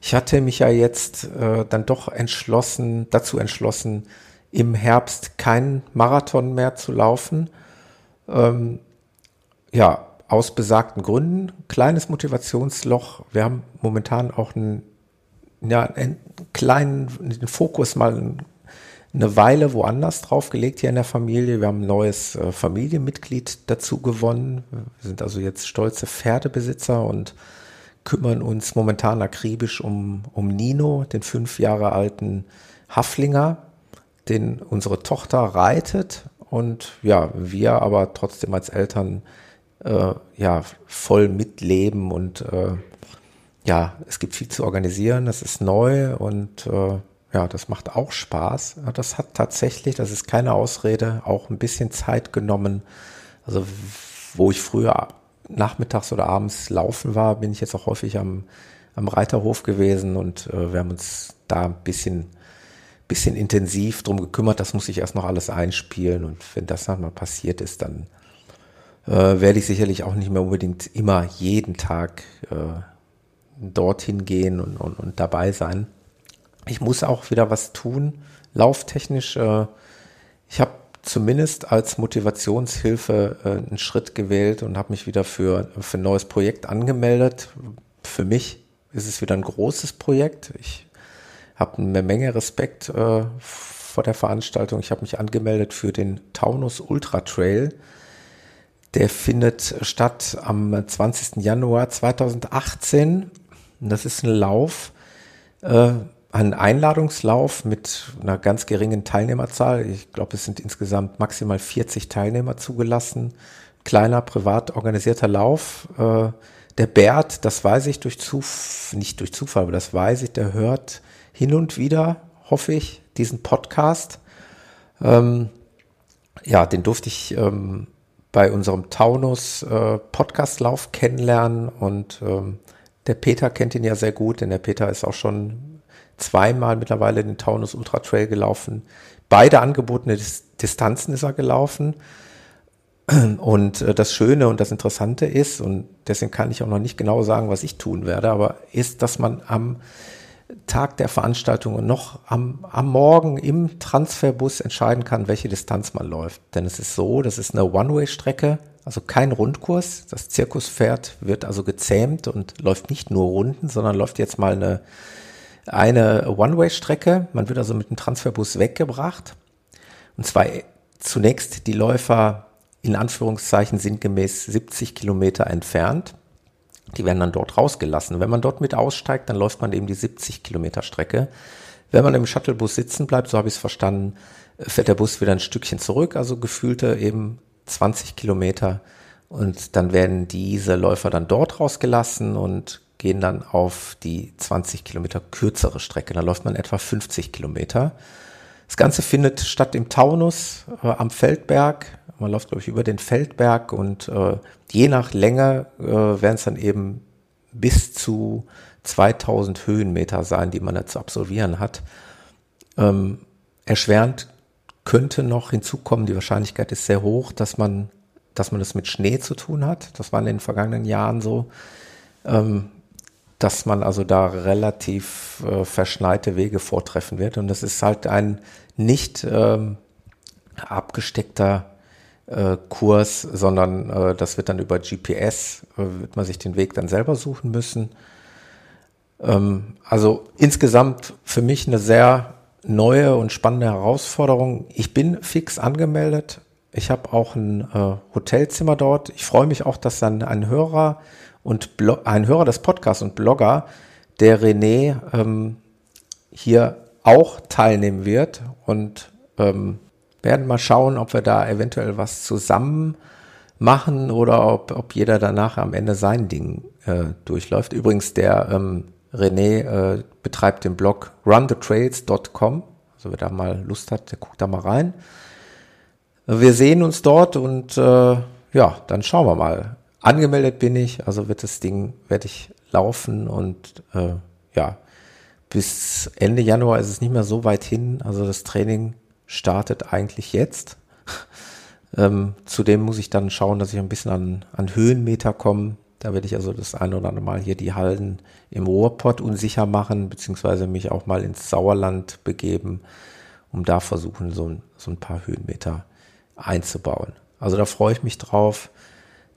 Ich hatte mich ja jetzt äh, dann doch entschlossen, dazu entschlossen, im Herbst keinen Marathon mehr zu laufen. Ähm, ja, aus besagten Gründen. Kleines Motivationsloch. Wir haben momentan auch einen, ja, einen kleinen den Fokus mal eine Weile woanders drauf gelegt hier in der Familie. Wir haben ein neues äh, Familienmitglied dazu gewonnen. Wir sind also jetzt stolze Pferdebesitzer und kümmern uns momentan akribisch um, um Nino, den fünf Jahre alten Haflinger, den unsere Tochter reitet und ja, wir aber trotzdem als Eltern äh, ja voll mitleben und äh, ja, es gibt viel zu organisieren, das ist neu und äh, ja, das macht auch Spaß. Das hat tatsächlich, das ist keine Ausrede, auch ein bisschen Zeit genommen. Also wo ich früher nachmittags oder abends laufen war, bin ich jetzt auch häufig am, am Reiterhof gewesen und äh, wir haben uns da ein bisschen, bisschen intensiv drum gekümmert. Das muss ich erst noch alles einspielen und wenn das dann mal passiert ist, dann äh, werde ich sicherlich auch nicht mehr unbedingt immer jeden Tag äh, dorthin gehen und, und, und dabei sein. Ich muss auch wieder was tun, lauftechnisch. Äh, ich habe zumindest als Motivationshilfe äh, einen Schritt gewählt und habe mich wieder für, für ein neues Projekt angemeldet. Für mich ist es wieder ein großes Projekt. Ich habe eine Menge Respekt äh, vor der Veranstaltung. Ich habe mich angemeldet für den Taunus Ultra Trail. Der findet statt am 20. Januar 2018. Das ist ein Lauf, äh, ein Einladungslauf mit einer ganz geringen Teilnehmerzahl. Ich glaube, es sind insgesamt maximal 40 Teilnehmer zugelassen. Kleiner, privat organisierter Lauf. Äh, der Bert, das weiß ich durch Zufall, nicht durch Zufall, aber das weiß ich, der hört hin und wieder, hoffe ich, diesen Podcast. Ähm, ja, den durfte ich ähm, bei unserem Taunus äh, Podcastlauf kennenlernen und ähm, der Peter kennt ihn ja sehr gut, denn der Peter ist auch schon zweimal mittlerweile den Taunus Ultra Trail gelaufen. Beide angebotene Distanzen ist er gelaufen. Und äh, das Schöne und das Interessante ist, und deswegen kann ich auch noch nicht genau sagen, was ich tun werde, aber ist, dass man am Tag der Veranstaltung und noch am, am Morgen im Transferbus entscheiden kann, welche Distanz man läuft. Denn es ist so, das ist eine One-Way-Strecke, also kein Rundkurs. Das Zirkuspferd wird also gezähmt und läuft nicht nur Runden, sondern läuft jetzt mal eine, eine One-Way-Strecke. Man wird also mit dem Transferbus weggebracht. Und zwar zunächst die Läufer in Anführungszeichen sinngemäß 70 Kilometer entfernt. Die werden dann dort rausgelassen. Wenn man dort mit aussteigt, dann läuft man eben die 70 Kilometer Strecke. Wenn man im Shuttlebus sitzen bleibt, so habe ich es verstanden, fährt der Bus wieder ein Stückchen zurück, also gefühlte eben 20 Kilometer. Und dann werden diese Läufer dann dort rausgelassen und gehen dann auf die 20 Kilometer kürzere Strecke. Da läuft man etwa 50 Kilometer. Das Ganze findet statt im Taunus äh, am Feldberg. Man läuft, glaube ich, über den Feldberg und äh, je nach Länge äh, werden es dann eben bis zu 2000 Höhenmeter sein, die man da zu absolvieren hat. Ähm, erschwerend könnte noch hinzukommen, die Wahrscheinlichkeit ist sehr hoch, dass man, dass man das mit Schnee zu tun hat. Das war in den vergangenen Jahren so. Ähm, dass man also da relativ äh, verschneite Wege vortreffen wird. Und das ist halt ein nicht ähm, abgesteckter äh, Kurs, sondern äh, das wird dann über GPS, äh, wird man sich den Weg dann selber suchen müssen. Ähm, also insgesamt für mich eine sehr neue und spannende Herausforderung. Ich bin fix angemeldet. Ich habe auch ein äh, Hotelzimmer dort. Ich freue mich auch, dass dann ein Hörer und Blo ein Hörer des Podcasts und Blogger, der René, ähm, hier auch teilnehmen wird und ähm, werden mal schauen, ob wir da eventuell was zusammen machen oder ob, ob jeder danach am Ende sein Ding äh, durchläuft. Übrigens, der ähm, René äh, betreibt den Blog runthetrails.com. Also wer da mal Lust hat, der guckt da mal rein. Wir sehen uns dort und äh, ja, dann schauen wir mal. Angemeldet bin ich, also wird das Ding, werde ich laufen und äh, ja, bis Ende Januar ist es nicht mehr so weit hin. Also das Training startet eigentlich jetzt. ähm, zudem muss ich dann schauen, dass ich ein bisschen an, an Höhenmeter komme. Da werde ich also das eine oder andere Mal hier die Hallen im Ruhrpott unsicher machen, beziehungsweise mich auch mal ins Sauerland begeben, um da versuchen, so ein, so ein paar Höhenmeter einzubauen. Also da freue ich mich drauf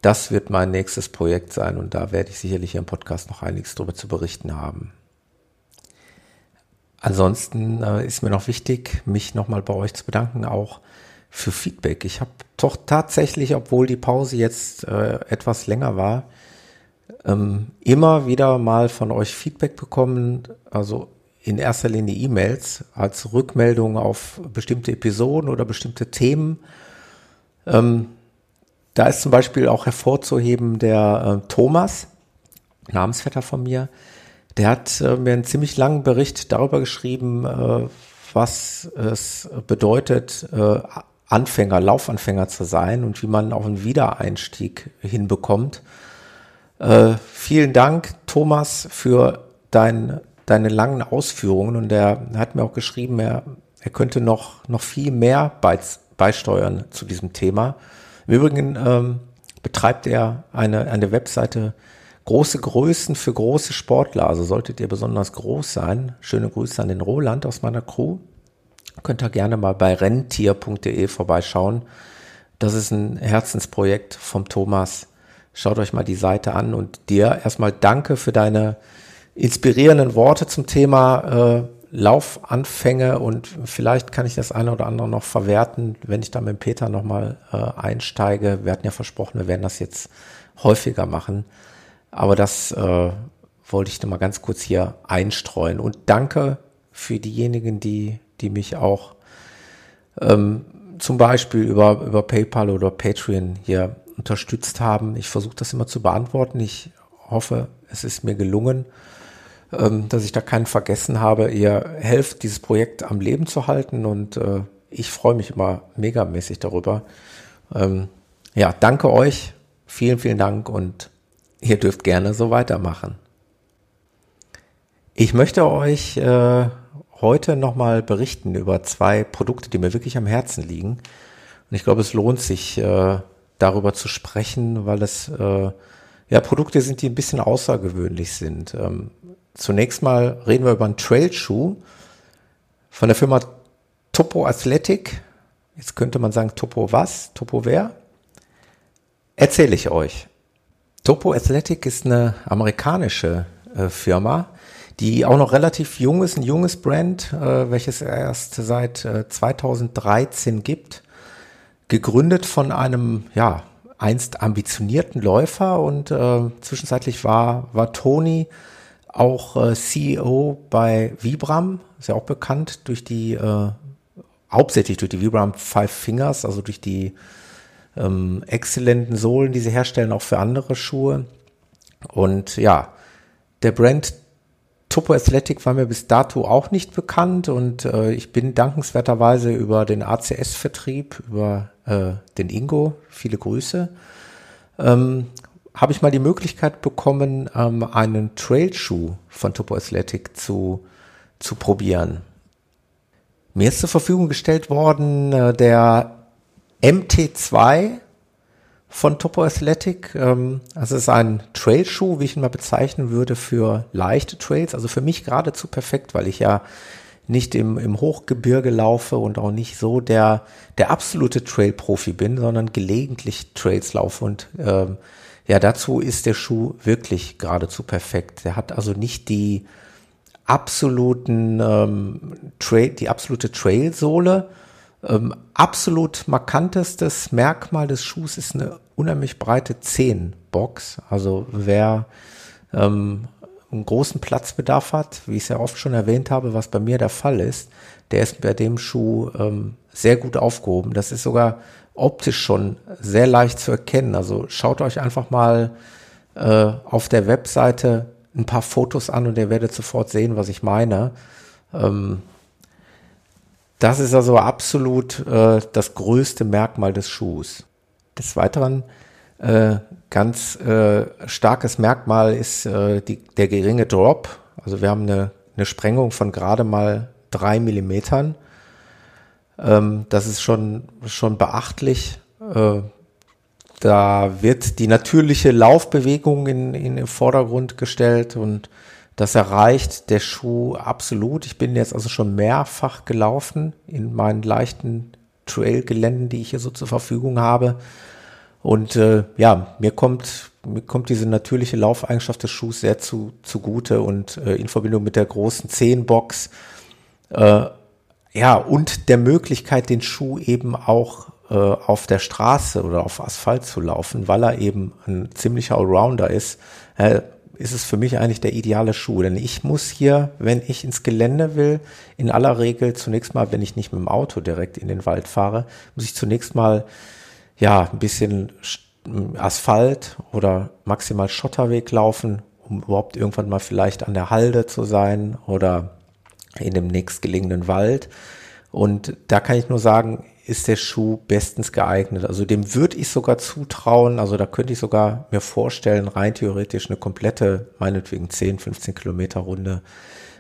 das wird mein nächstes Projekt sein und da werde ich sicherlich im Podcast noch einiges darüber zu berichten haben. Ansonsten äh, ist mir noch wichtig, mich nochmal bei euch zu bedanken, auch für Feedback. Ich habe doch tatsächlich, obwohl die Pause jetzt äh, etwas länger war, ähm, immer wieder mal von euch Feedback bekommen, also in erster Linie E-Mails als Rückmeldung auf bestimmte Episoden oder bestimmte Themen Ähm, da ist zum Beispiel auch hervorzuheben der äh, Thomas, Namensvetter von mir, der hat äh, mir einen ziemlich langen Bericht darüber geschrieben, äh, was es bedeutet, äh, Anfänger, Laufanfänger zu sein und wie man auch einen Wiedereinstieg hinbekommt. Äh, vielen Dank, Thomas, für dein, deine langen Ausführungen. Und er hat mir auch geschrieben, er, er könnte noch, noch viel mehr beisteuern zu diesem Thema. Im Übrigen ähm, betreibt er eine, eine Webseite Große Größen für große Sportler. Also solltet ihr besonders groß sein. Schöne Grüße an den Roland aus meiner Crew. Könnt ihr gerne mal bei renntier.de vorbeischauen. Das ist ein Herzensprojekt vom Thomas. Schaut euch mal die Seite an und dir erstmal danke für deine inspirierenden Worte zum Thema äh, Laufanfänge und vielleicht kann ich das eine oder andere noch verwerten, wenn ich da mit Peter nochmal äh, einsteige. Wir hatten ja versprochen, wir werden das jetzt häufiger machen. Aber das äh, wollte ich nochmal ganz kurz hier einstreuen. Und danke für diejenigen, die, die mich auch ähm, zum Beispiel über, über PayPal oder Patreon hier unterstützt haben. Ich versuche das immer zu beantworten. Ich hoffe, es ist mir gelungen, ähm, dass ich da keinen vergessen habe. Ihr helft, dieses Projekt am Leben zu halten und äh, ich freue mich immer megamäßig darüber. Ähm, ja, danke euch. Vielen, vielen Dank und ihr dürft gerne so weitermachen. Ich möchte euch äh, heute nochmal berichten über zwei Produkte, die mir wirklich am Herzen liegen. Und ich glaube, es lohnt sich, äh, darüber zu sprechen, weil es äh, ja Produkte sind, die ein bisschen außergewöhnlich sind. Ähm, zunächst mal reden wir über einen Trailschuh von der Firma Topo Athletic. Jetzt könnte man sagen, Topo was? Topo wer? Erzähle ich euch. Topo Athletic ist eine amerikanische äh, Firma, die auch noch relativ jung ist, ein junges Brand, äh, welches erst seit äh, 2013 gibt gegründet von einem, ja, einst ambitionierten Läufer und äh, zwischenzeitlich war, war Tony auch äh, CEO bei Vibram, ist ja auch bekannt durch die, äh, hauptsächlich durch die Vibram Five Fingers, also durch die ähm, exzellenten Sohlen, die sie herstellen, auch für andere Schuhe. Und ja, der Brand Topo Athletic war mir bis dato auch nicht bekannt und äh, ich bin dankenswerterweise über den ACS-Vertrieb, über äh, den Ingo, viele Grüße, ähm, habe ich mal die Möglichkeit bekommen, ähm, einen Trailschuh von Topo Athletic zu, zu probieren. Mir ist zur Verfügung gestellt worden äh, der MT2 von Topo Athletic. Ähm, also ist ein Trailschuh, wie ich ihn mal bezeichnen würde, für leichte Trails. Also für mich geradezu perfekt, weil ich ja nicht im, im Hochgebirge laufe und auch nicht so der, der absolute Trail-Profi bin, sondern gelegentlich Trails laufe. Und ähm, ja, dazu ist der Schuh wirklich geradezu perfekt. Der hat also nicht die absoluten ähm, Trail, die absolute Trailsohle, ähm, absolut markantestes Merkmal des Schuhs ist eine unheimlich breite Zehenbox. Also wer ähm, einen großen Platzbedarf hat, wie ich es ja oft schon erwähnt habe, was bei mir der Fall ist, der ist bei dem Schuh ähm, sehr gut aufgehoben. Das ist sogar optisch schon sehr leicht zu erkennen. Also schaut euch einfach mal äh, auf der Webseite ein paar Fotos an und ihr werdet sofort sehen, was ich meine. Ähm, das ist also absolut äh, das größte Merkmal des Schuhs. Des Weiteren äh, ganz äh, starkes Merkmal ist äh, die, der geringe Drop. Also wir haben eine, eine Sprengung von gerade mal drei Millimetern. Ähm, das ist schon, schon beachtlich. Äh, da wird die natürliche Laufbewegung in, in den Vordergrund gestellt und das erreicht der Schuh absolut. Ich bin jetzt also schon mehrfach gelaufen in meinen leichten Trail-Geländen, die ich hier so zur Verfügung habe. Und äh, ja, mir kommt, mir kommt diese natürliche Laufeigenschaft des Schuhs sehr zu, zugute und äh, in Verbindung mit der großen Zehenbox äh, ja, und der Möglichkeit, den Schuh eben auch äh, auf der Straße oder auf Asphalt zu laufen, weil er eben ein ziemlicher Allrounder ist. Äh, ist es für mich eigentlich der ideale Schuh. Denn ich muss hier, wenn ich ins Gelände will, in aller Regel zunächst mal, wenn ich nicht mit dem Auto direkt in den Wald fahre, muss ich zunächst mal ja, ein bisschen Asphalt oder maximal Schotterweg laufen, um überhaupt irgendwann mal vielleicht an der Halde zu sein oder in dem nächstgelegenen Wald. Und da kann ich nur sagen, ist der Schuh bestens geeignet. Also dem würde ich sogar zutrauen, also da könnte ich sogar mir vorstellen, rein theoretisch eine komplette, meinetwegen 10, 15 Kilometer Runde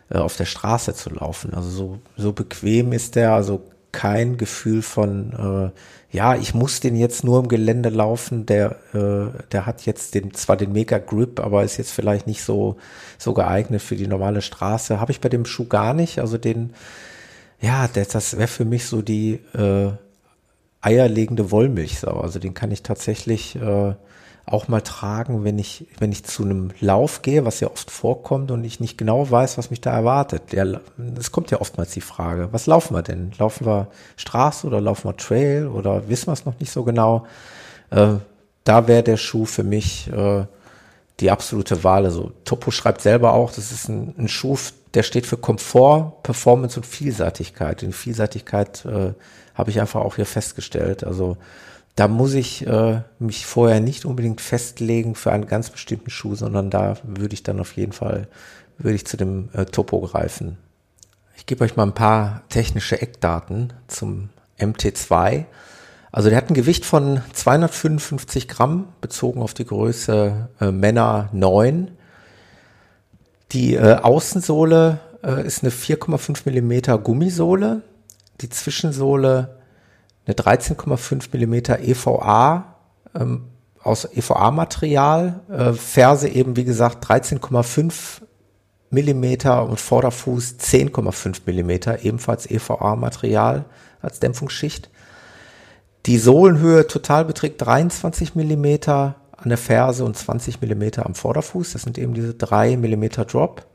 äh, auf der Straße zu laufen. Also so, so bequem ist der, also kein Gefühl von, äh, ja, ich muss den jetzt nur im Gelände laufen, der, äh, der hat jetzt den, zwar den Mega Grip, aber ist jetzt vielleicht nicht so, so geeignet für die normale Straße. Habe ich bei dem Schuh gar nicht, also den, ja, das, das wäre für mich so die äh, eierlegende Wollmilchsau. Also den kann ich tatsächlich äh, auch mal tragen, wenn ich, wenn ich zu einem Lauf gehe, was ja oft vorkommt und ich nicht genau weiß, was mich da erwartet. Es kommt ja oftmals die Frage, was laufen wir denn? Laufen wir Straße oder laufen wir Trail oder wissen wir es noch nicht so genau? Äh, da wäre der Schuh für mich äh, die absolute Wahl. Also Topo schreibt selber auch, das ist ein, ein Schuh, der steht für Komfort, Performance und Vielseitigkeit. Und Vielseitigkeit äh, habe ich einfach auch hier festgestellt. Also da muss ich äh, mich vorher nicht unbedingt festlegen für einen ganz bestimmten Schuh, sondern da würde ich dann auf jeden Fall, würde ich zu dem äh, Topo greifen. Ich gebe euch mal ein paar technische Eckdaten zum MT2. Also der hat ein Gewicht von 255 Gramm, bezogen auf die Größe äh, Männer 9. Die äh, Außensohle äh, ist eine 4,5 Millimeter Gummisohle. Die Zwischensohle eine 13,5 Millimeter EVA ähm, aus EVA-Material. Äh, Ferse eben, wie gesagt, 13,5 Millimeter und Vorderfuß 10,5 Millimeter, ebenfalls EVA-Material als Dämpfungsschicht. Die Sohlenhöhe total beträgt 23 Millimeter an der Ferse und 20 Millimeter am Vorderfuß. Das sind eben diese drei Millimeter Drop.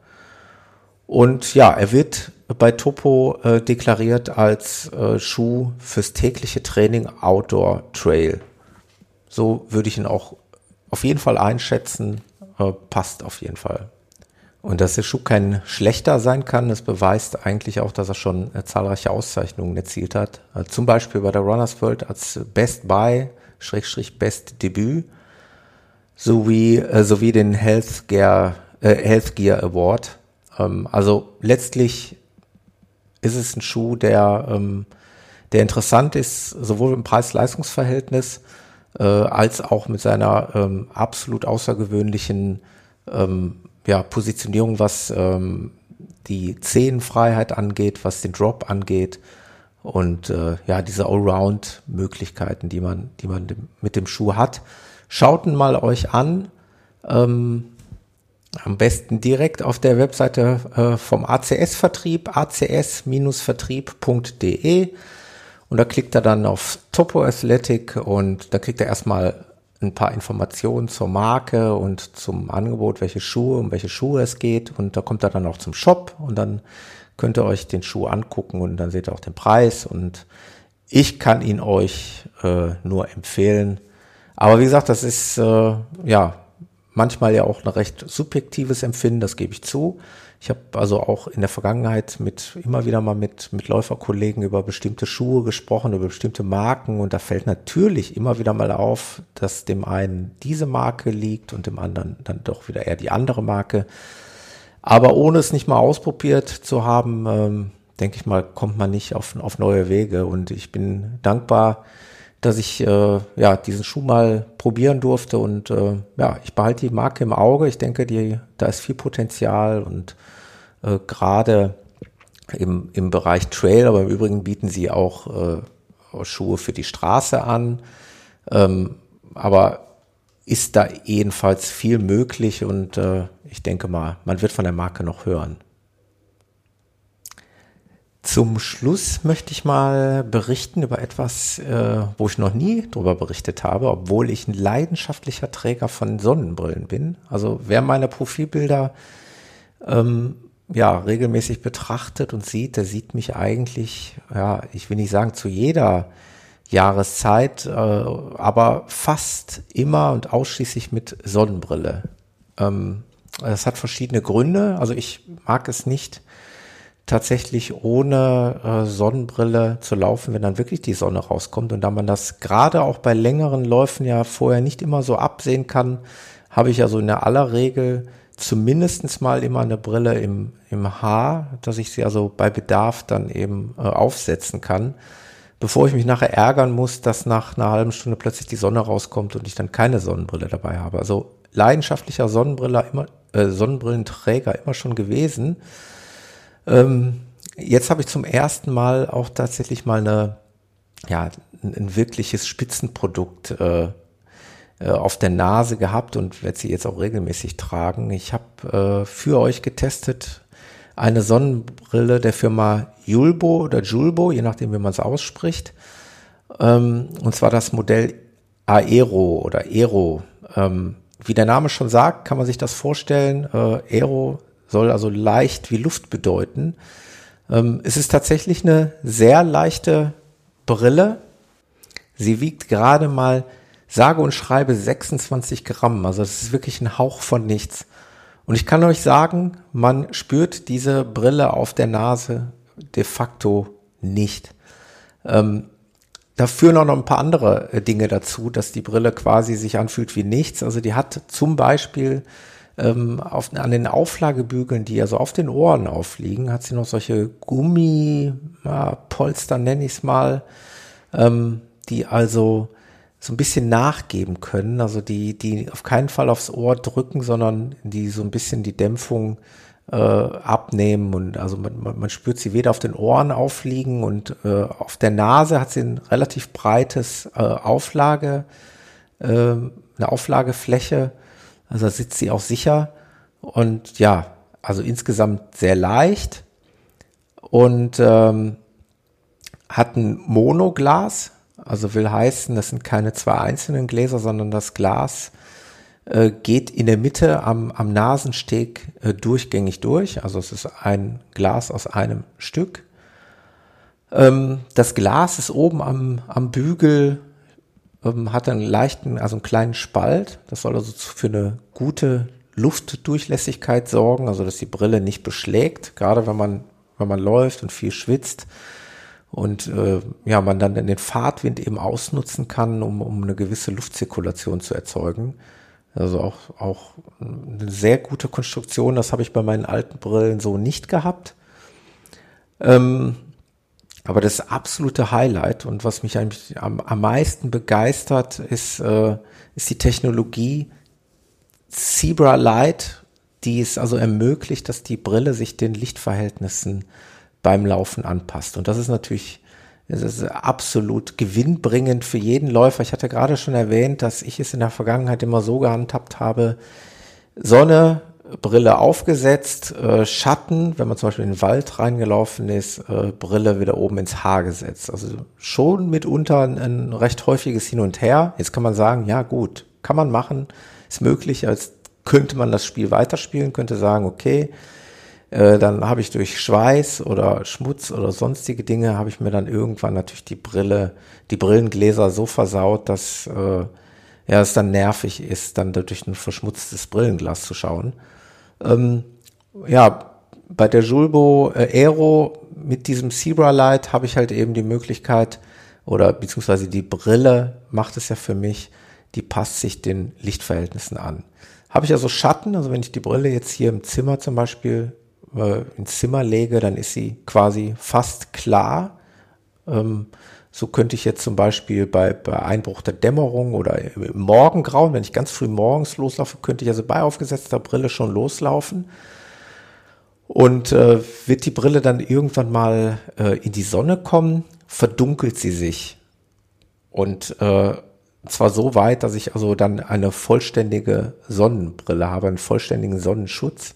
Und ja, er wird bei Topo äh, deklariert als äh, Schuh fürs tägliche Training Outdoor Trail. So würde ich ihn auch auf jeden Fall einschätzen. Äh, passt auf jeden Fall. Und dass der Schuh kein schlechter sein kann, das beweist eigentlich auch, dass er schon äh, zahlreiche Auszeichnungen erzielt hat. Äh, zum Beispiel bei der Runners World als Best Buy, Schrägstrich Best Debüt, sowie, äh, sowie den Health Gear, äh, Health Gear Award. Ähm, also letztlich ist es ein Schuh, der, ähm, der interessant ist, sowohl im Preis-Leistungs-Verhältnis äh, als auch mit seiner ähm, absolut außergewöhnlichen ähm, ja, Positionierung, was ähm, die Zehenfreiheit angeht, was den Drop angeht und äh, ja, diese Allround-Möglichkeiten, die man, die man mit dem Schuh hat. Schaut ihn mal euch an. Ähm, am besten direkt auf der Webseite äh, vom ACS-Vertrieb, acs-vertrieb.de und da klickt er dann auf Topo Athletic und da kriegt er erstmal ein paar Informationen zur Marke und zum Angebot, welche Schuhe, um welche Schuhe es geht. Und da kommt er dann auch zum Shop und dann könnt ihr euch den Schuh angucken und dann seht ihr auch den Preis. Und ich kann ihn euch äh, nur empfehlen. Aber wie gesagt, das ist äh, ja manchmal ja auch ein recht subjektives Empfinden, das gebe ich zu. Ich habe also auch in der Vergangenheit mit immer wieder mal mit, mit Läuferkollegen über bestimmte Schuhe gesprochen, über bestimmte Marken und da fällt natürlich immer wieder mal auf, dass dem einen diese Marke liegt und dem anderen dann doch wieder eher die andere Marke. Aber ohne es nicht mal ausprobiert zu haben, ähm, denke ich mal, kommt man nicht auf, auf neue Wege und ich bin dankbar, dass ich äh, ja diesen Schuh mal probieren durfte und äh, ja, ich behalte die Marke im Auge. Ich denke, die, da ist viel Potenzial und äh, gerade im, im Bereich Trail, aber im Übrigen bieten sie auch äh, Schuhe für die Straße an. Ähm, aber ist da jedenfalls viel möglich und äh, ich denke mal, man wird von der Marke noch hören. Zum Schluss möchte ich mal berichten über etwas, äh, wo ich noch nie drüber berichtet habe, obwohl ich ein leidenschaftlicher Träger von Sonnenbrillen bin. Also wer meine Profilbilder ähm, ja regelmäßig betrachtet und sieht, der sieht mich eigentlich, ja, ich will nicht sagen zu jeder Jahreszeit, äh, aber fast immer und ausschließlich mit Sonnenbrille. Ähm, das hat verschiedene Gründe. Also ich mag es nicht tatsächlich ohne äh, Sonnenbrille zu laufen, wenn dann wirklich die Sonne rauskommt. Und da man das gerade auch bei längeren Läufen ja vorher nicht immer so absehen kann, habe ich also in der aller Regel zumindestens mal immer eine Brille im, im Haar, dass ich sie also bei Bedarf dann eben äh, aufsetzen kann, bevor ich mich nachher ärgern muss, dass nach einer halben Stunde plötzlich die Sonne rauskommt und ich dann keine Sonnenbrille dabei habe. Also leidenschaftlicher Sonnenbrille immer, äh, Sonnenbrillenträger immer schon gewesen. Ähm, jetzt habe ich zum ersten Mal auch tatsächlich mal eine, ja, ein, ein wirkliches Spitzenprodukt äh, äh, auf der Nase gehabt und werde sie jetzt auch regelmäßig tragen. Ich habe äh, für euch getestet eine Sonnenbrille der Firma Julbo oder Julbo, je nachdem, wie man es ausspricht. Ähm, und zwar das Modell Aero oder Aero. Ähm, wie der Name schon sagt, kann man sich das vorstellen. Äh, Aero soll also leicht wie Luft bedeuten. Ähm, es ist tatsächlich eine sehr leichte Brille. Sie wiegt gerade mal sage und schreibe 26 Gramm. Also das ist wirklich ein Hauch von nichts. Und ich kann euch sagen, man spürt diese Brille auf der Nase de facto nicht. Ähm, da führen auch noch ein paar andere äh, Dinge dazu, dass die Brille quasi sich anfühlt wie nichts. Also die hat zum Beispiel ähm, auf, an den Auflagebügeln, die ja so auf den Ohren aufliegen, hat sie noch solche Gummipolster, nenne ich es mal, ähm, die also so ein bisschen nachgeben können, also die, die auf keinen Fall aufs Ohr drücken, sondern die so ein bisschen die Dämpfung äh, abnehmen und also man, man, man spürt sie weder auf den Ohren aufliegen und äh, auf der Nase hat sie ein relativ breites äh, Auflage, äh, eine Auflagefläche, also sitzt sie auch sicher und ja, also insgesamt sehr leicht und ähm, hat ein Monoglas, also will heißen, das sind keine zwei einzelnen Gläser, sondern das Glas äh, geht in der Mitte am, am Nasensteg äh, durchgängig durch. Also es ist ein Glas aus einem Stück. Ähm, das Glas ist oben am, am Bügel, ähm, hat einen leichten, also einen kleinen Spalt. Das soll also für eine gute Luftdurchlässigkeit sorgen, also dass die Brille nicht beschlägt, gerade wenn man, wenn man läuft und viel schwitzt und äh, ja, man dann den Fahrtwind eben ausnutzen kann, um, um eine gewisse Luftzirkulation zu erzeugen. Also auch, auch eine sehr gute Konstruktion, das habe ich bei meinen alten Brillen so nicht gehabt. Ähm, aber das absolute Highlight und was mich eigentlich am, am meisten begeistert, ist, äh, ist die Technologie Zebra Light, die es also ermöglicht, dass die Brille sich den Lichtverhältnissen beim Laufen anpasst. Und das ist natürlich das ist absolut gewinnbringend für jeden Läufer. Ich hatte gerade schon erwähnt, dass ich es in der Vergangenheit immer so gehandhabt habe, Sonne, Brille aufgesetzt, äh, Schatten, wenn man zum Beispiel in den Wald reingelaufen ist, äh, Brille wieder oben ins Haar gesetzt. Also schon mitunter ein, ein recht häufiges Hin und Her. Jetzt kann man sagen, ja gut, kann man machen, ist möglich, als könnte man das Spiel weiterspielen, könnte sagen, okay, äh, dann habe ich durch Schweiß oder Schmutz oder sonstige Dinge, habe ich mir dann irgendwann natürlich die Brille, die Brillengläser so versaut, dass äh, ja, es dann nervig ist, dann durch ein verschmutztes Brillenglas zu schauen. Ähm, ja, bei der Julbo äh, Aero mit diesem Zebra Light habe ich halt eben die Möglichkeit, oder beziehungsweise die Brille macht es ja für mich, die passt sich den Lichtverhältnissen an. Habe ich also Schatten, also wenn ich die Brille jetzt hier im Zimmer zum Beispiel äh, ins Zimmer lege, dann ist sie quasi fast klar. Ähm, so könnte ich jetzt zum Beispiel bei, bei Einbruch der Dämmerung oder im Morgengrauen, wenn ich ganz früh morgens loslaufe, könnte ich also bei aufgesetzter Brille schon loslaufen. Und äh, wird die Brille dann irgendwann mal äh, in die Sonne kommen, verdunkelt sie sich. Und äh, zwar so weit, dass ich also dann eine vollständige Sonnenbrille habe, einen vollständigen Sonnenschutz.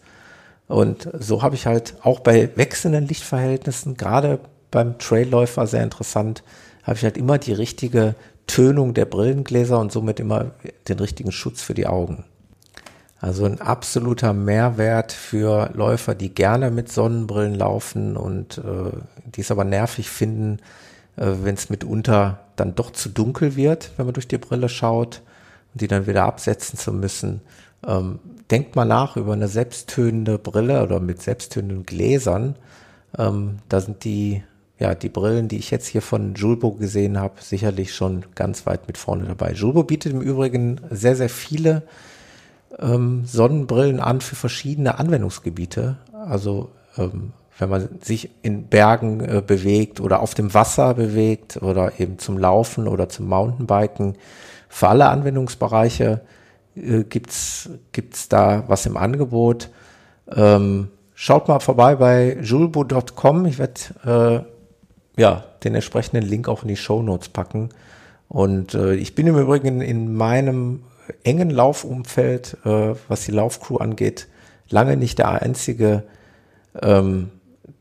Und so habe ich halt auch bei wechselnden Lichtverhältnissen, gerade beim Trailläufer sehr interessant, habe ich halt immer die richtige Tönung der Brillengläser und somit immer den richtigen Schutz für die Augen. Also ein absoluter Mehrwert für Läufer, die gerne mit Sonnenbrillen laufen und äh, die es aber nervig finden, äh, wenn es mitunter dann doch zu dunkel wird, wenn man durch die Brille schaut und die dann wieder absetzen zu müssen. Ähm, denkt mal nach über eine selbsttönende Brille oder mit selbsttönenden Gläsern. Ähm, da sind die, ja, die Brillen, die ich jetzt hier von Julbo gesehen habe, sicherlich schon ganz weit mit vorne dabei. Julbo bietet im Übrigen sehr, sehr viele ähm, Sonnenbrillen an für verschiedene Anwendungsgebiete. Also ähm, wenn man sich in Bergen äh, bewegt oder auf dem Wasser bewegt oder eben zum Laufen oder zum Mountainbiken. Für alle Anwendungsbereiche äh, gibt's gibt's da was im Angebot. Ähm, schaut mal vorbei bei julbo.com. Ich werde äh, ja den entsprechenden Link auch in die Show Notes packen. Und äh, ich bin im Übrigen in meinem engen Laufumfeld, äh, was die Laufcrew angeht, lange nicht der einzige, ähm,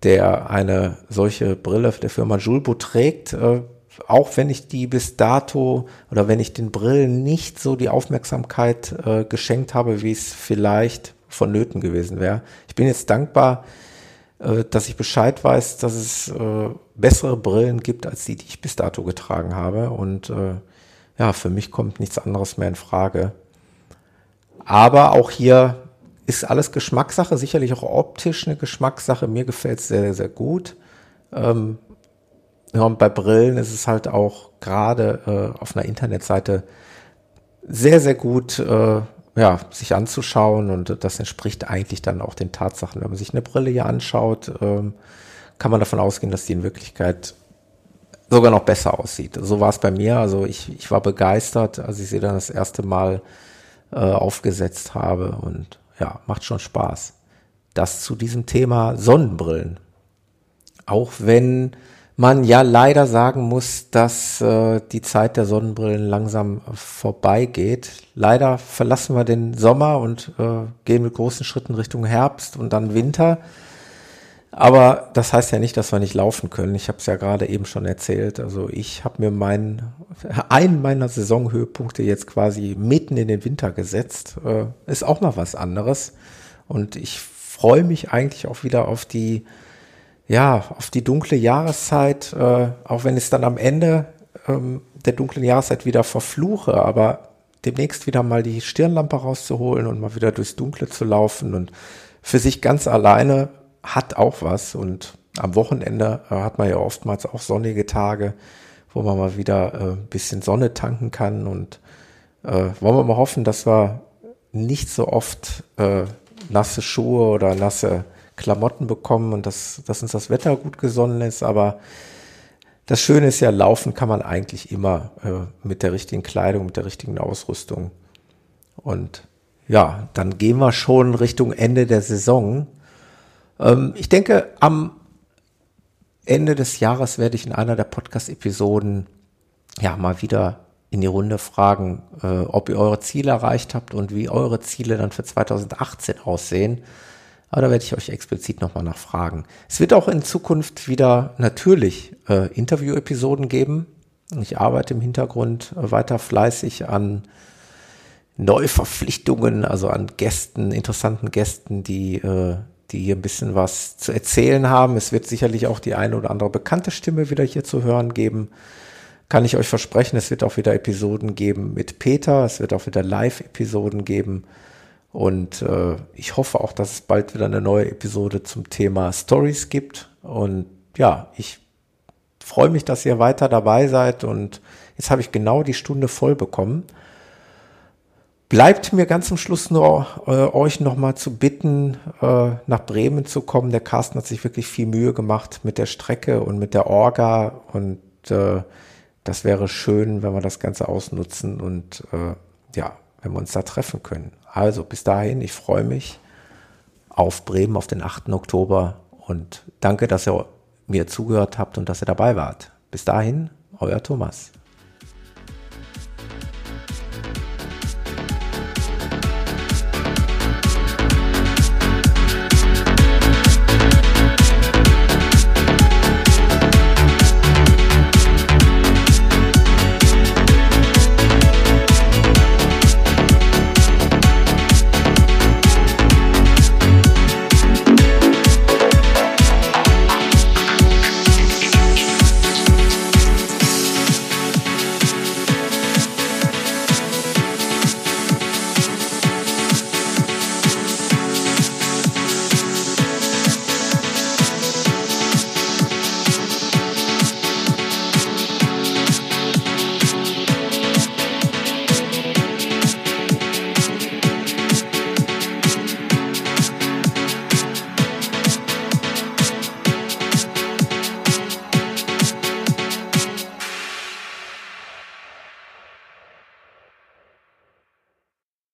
der eine solche Brille der Firma Julbo trägt. Äh, auch wenn ich die bis dato oder wenn ich den Brillen nicht so die Aufmerksamkeit äh, geschenkt habe, wie es vielleicht vonnöten gewesen wäre. Ich bin jetzt dankbar, äh, dass ich Bescheid weiß, dass es äh, bessere Brillen gibt als die, die ich bis dato getragen habe. Und äh, ja, für mich kommt nichts anderes mehr in Frage. Aber auch hier ist alles Geschmackssache, sicherlich auch optisch eine Geschmackssache. Mir gefällt es sehr, sehr gut. Ähm, ja, und bei Brillen ist es halt auch gerade äh, auf einer Internetseite sehr, sehr gut, äh, ja, sich anzuschauen und das entspricht eigentlich dann auch den Tatsachen. Wenn man sich eine Brille hier anschaut, ähm, kann man davon ausgehen, dass die in Wirklichkeit sogar noch besser aussieht. So war es bei mir. Also ich, ich war begeistert, als ich sie dann das erste Mal äh, aufgesetzt habe und ja, macht schon Spaß. Das zu diesem Thema Sonnenbrillen. Auch wenn man ja leider sagen muss, dass äh, die Zeit der Sonnenbrillen langsam vorbeigeht. Leider verlassen wir den Sommer und äh, gehen mit großen Schritten Richtung Herbst und dann Winter. Aber das heißt ja nicht, dass wir nicht laufen können. Ich habe es ja gerade eben schon erzählt. Also ich habe mir meinen einen meiner Saisonhöhepunkte jetzt quasi mitten in den Winter gesetzt. Äh, ist auch mal was anderes. Und ich freue mich eigentlich auch wieder auf die, ja, auf die dunkle Jahreszeit, äh, auch wenn es dann am Ende ähm, der dunklen Jahreszeit wieder verfluche, aber demnächst wieder mal die Stirnlampe rauszuholen und mal wieder durchs Dunkle zu laufen und für sich ganz alleine hat auch was und am Wochenende äh, hat man ja oftmals auch sonnige Tage, wo man mal wieder äh, ein bisschen Sonne tanken kann und äh, wollen wir mal hoffen, dass wir nicht so oft äh, nasse Schuhe oder nasse Klamotten bekommen und dass, dass uns das Wetter gut gesonnen ist, aber das Schöne ist ja, laufen kann man eigentlich immer äh, mit der richtigen Kleidung, mit der richtigen Ausrüstung. Und ja, dann gehen wir schon Richtung Ende der Saison. Ähm, ich denke, am Ende des Jahres werde ich in einer der Podcast-Episoden ja mal wieder in die Runde fragen, äh, ob ihr eure Ziele erreicht habt und wie eure Ziele dann für 2018 aussehen. Aber da werde ich euch explizit nochmal nachfragen. Es wird auch in Zukunft wieder natürlich äh, Interview-Episoden geben. Ich arbeite im Hintergrund weiter fleißig an Neuverpflichtungen, also an Gästen, interessanten Gästen, die äh, die hier ein bisschen was zu erzählen haben. Es wird sicherlich auch die eine oder andere bekannte Stimme wieder hier zu hören geben. Kann ich euch versprechen, es wird auch wieder Episoden geben mit Peter, es wird auch wieder Live-Episoden geben. Und äh, ich hoffe auch, dass es bald wieder eine neue Episode zum Thema Stories gibt. Und ja, ich freue mich, dass ihr weiter dabei seid. Und jetzt habe ich genau die Stunde voll bekommen. Bleibt mir ganz zum Schluss nur äh, euch nochmal zu bitten, äh, nach Bremen zu kommen. Der Carsten hat sich wirklich viel Mühe gemacht mit der Strecke und mit der Orga und äh, das wäre schön, wenn wir das Ganze ausnutzen und äh, ja, wenn wir uns da treffen können. Also bis dahin, ich freue mich auf Bremen auf den 8. Oktober und danke, dass ihr mir zugehört habt und dass ihr dabei wart. Bis dahin, euer Thomas.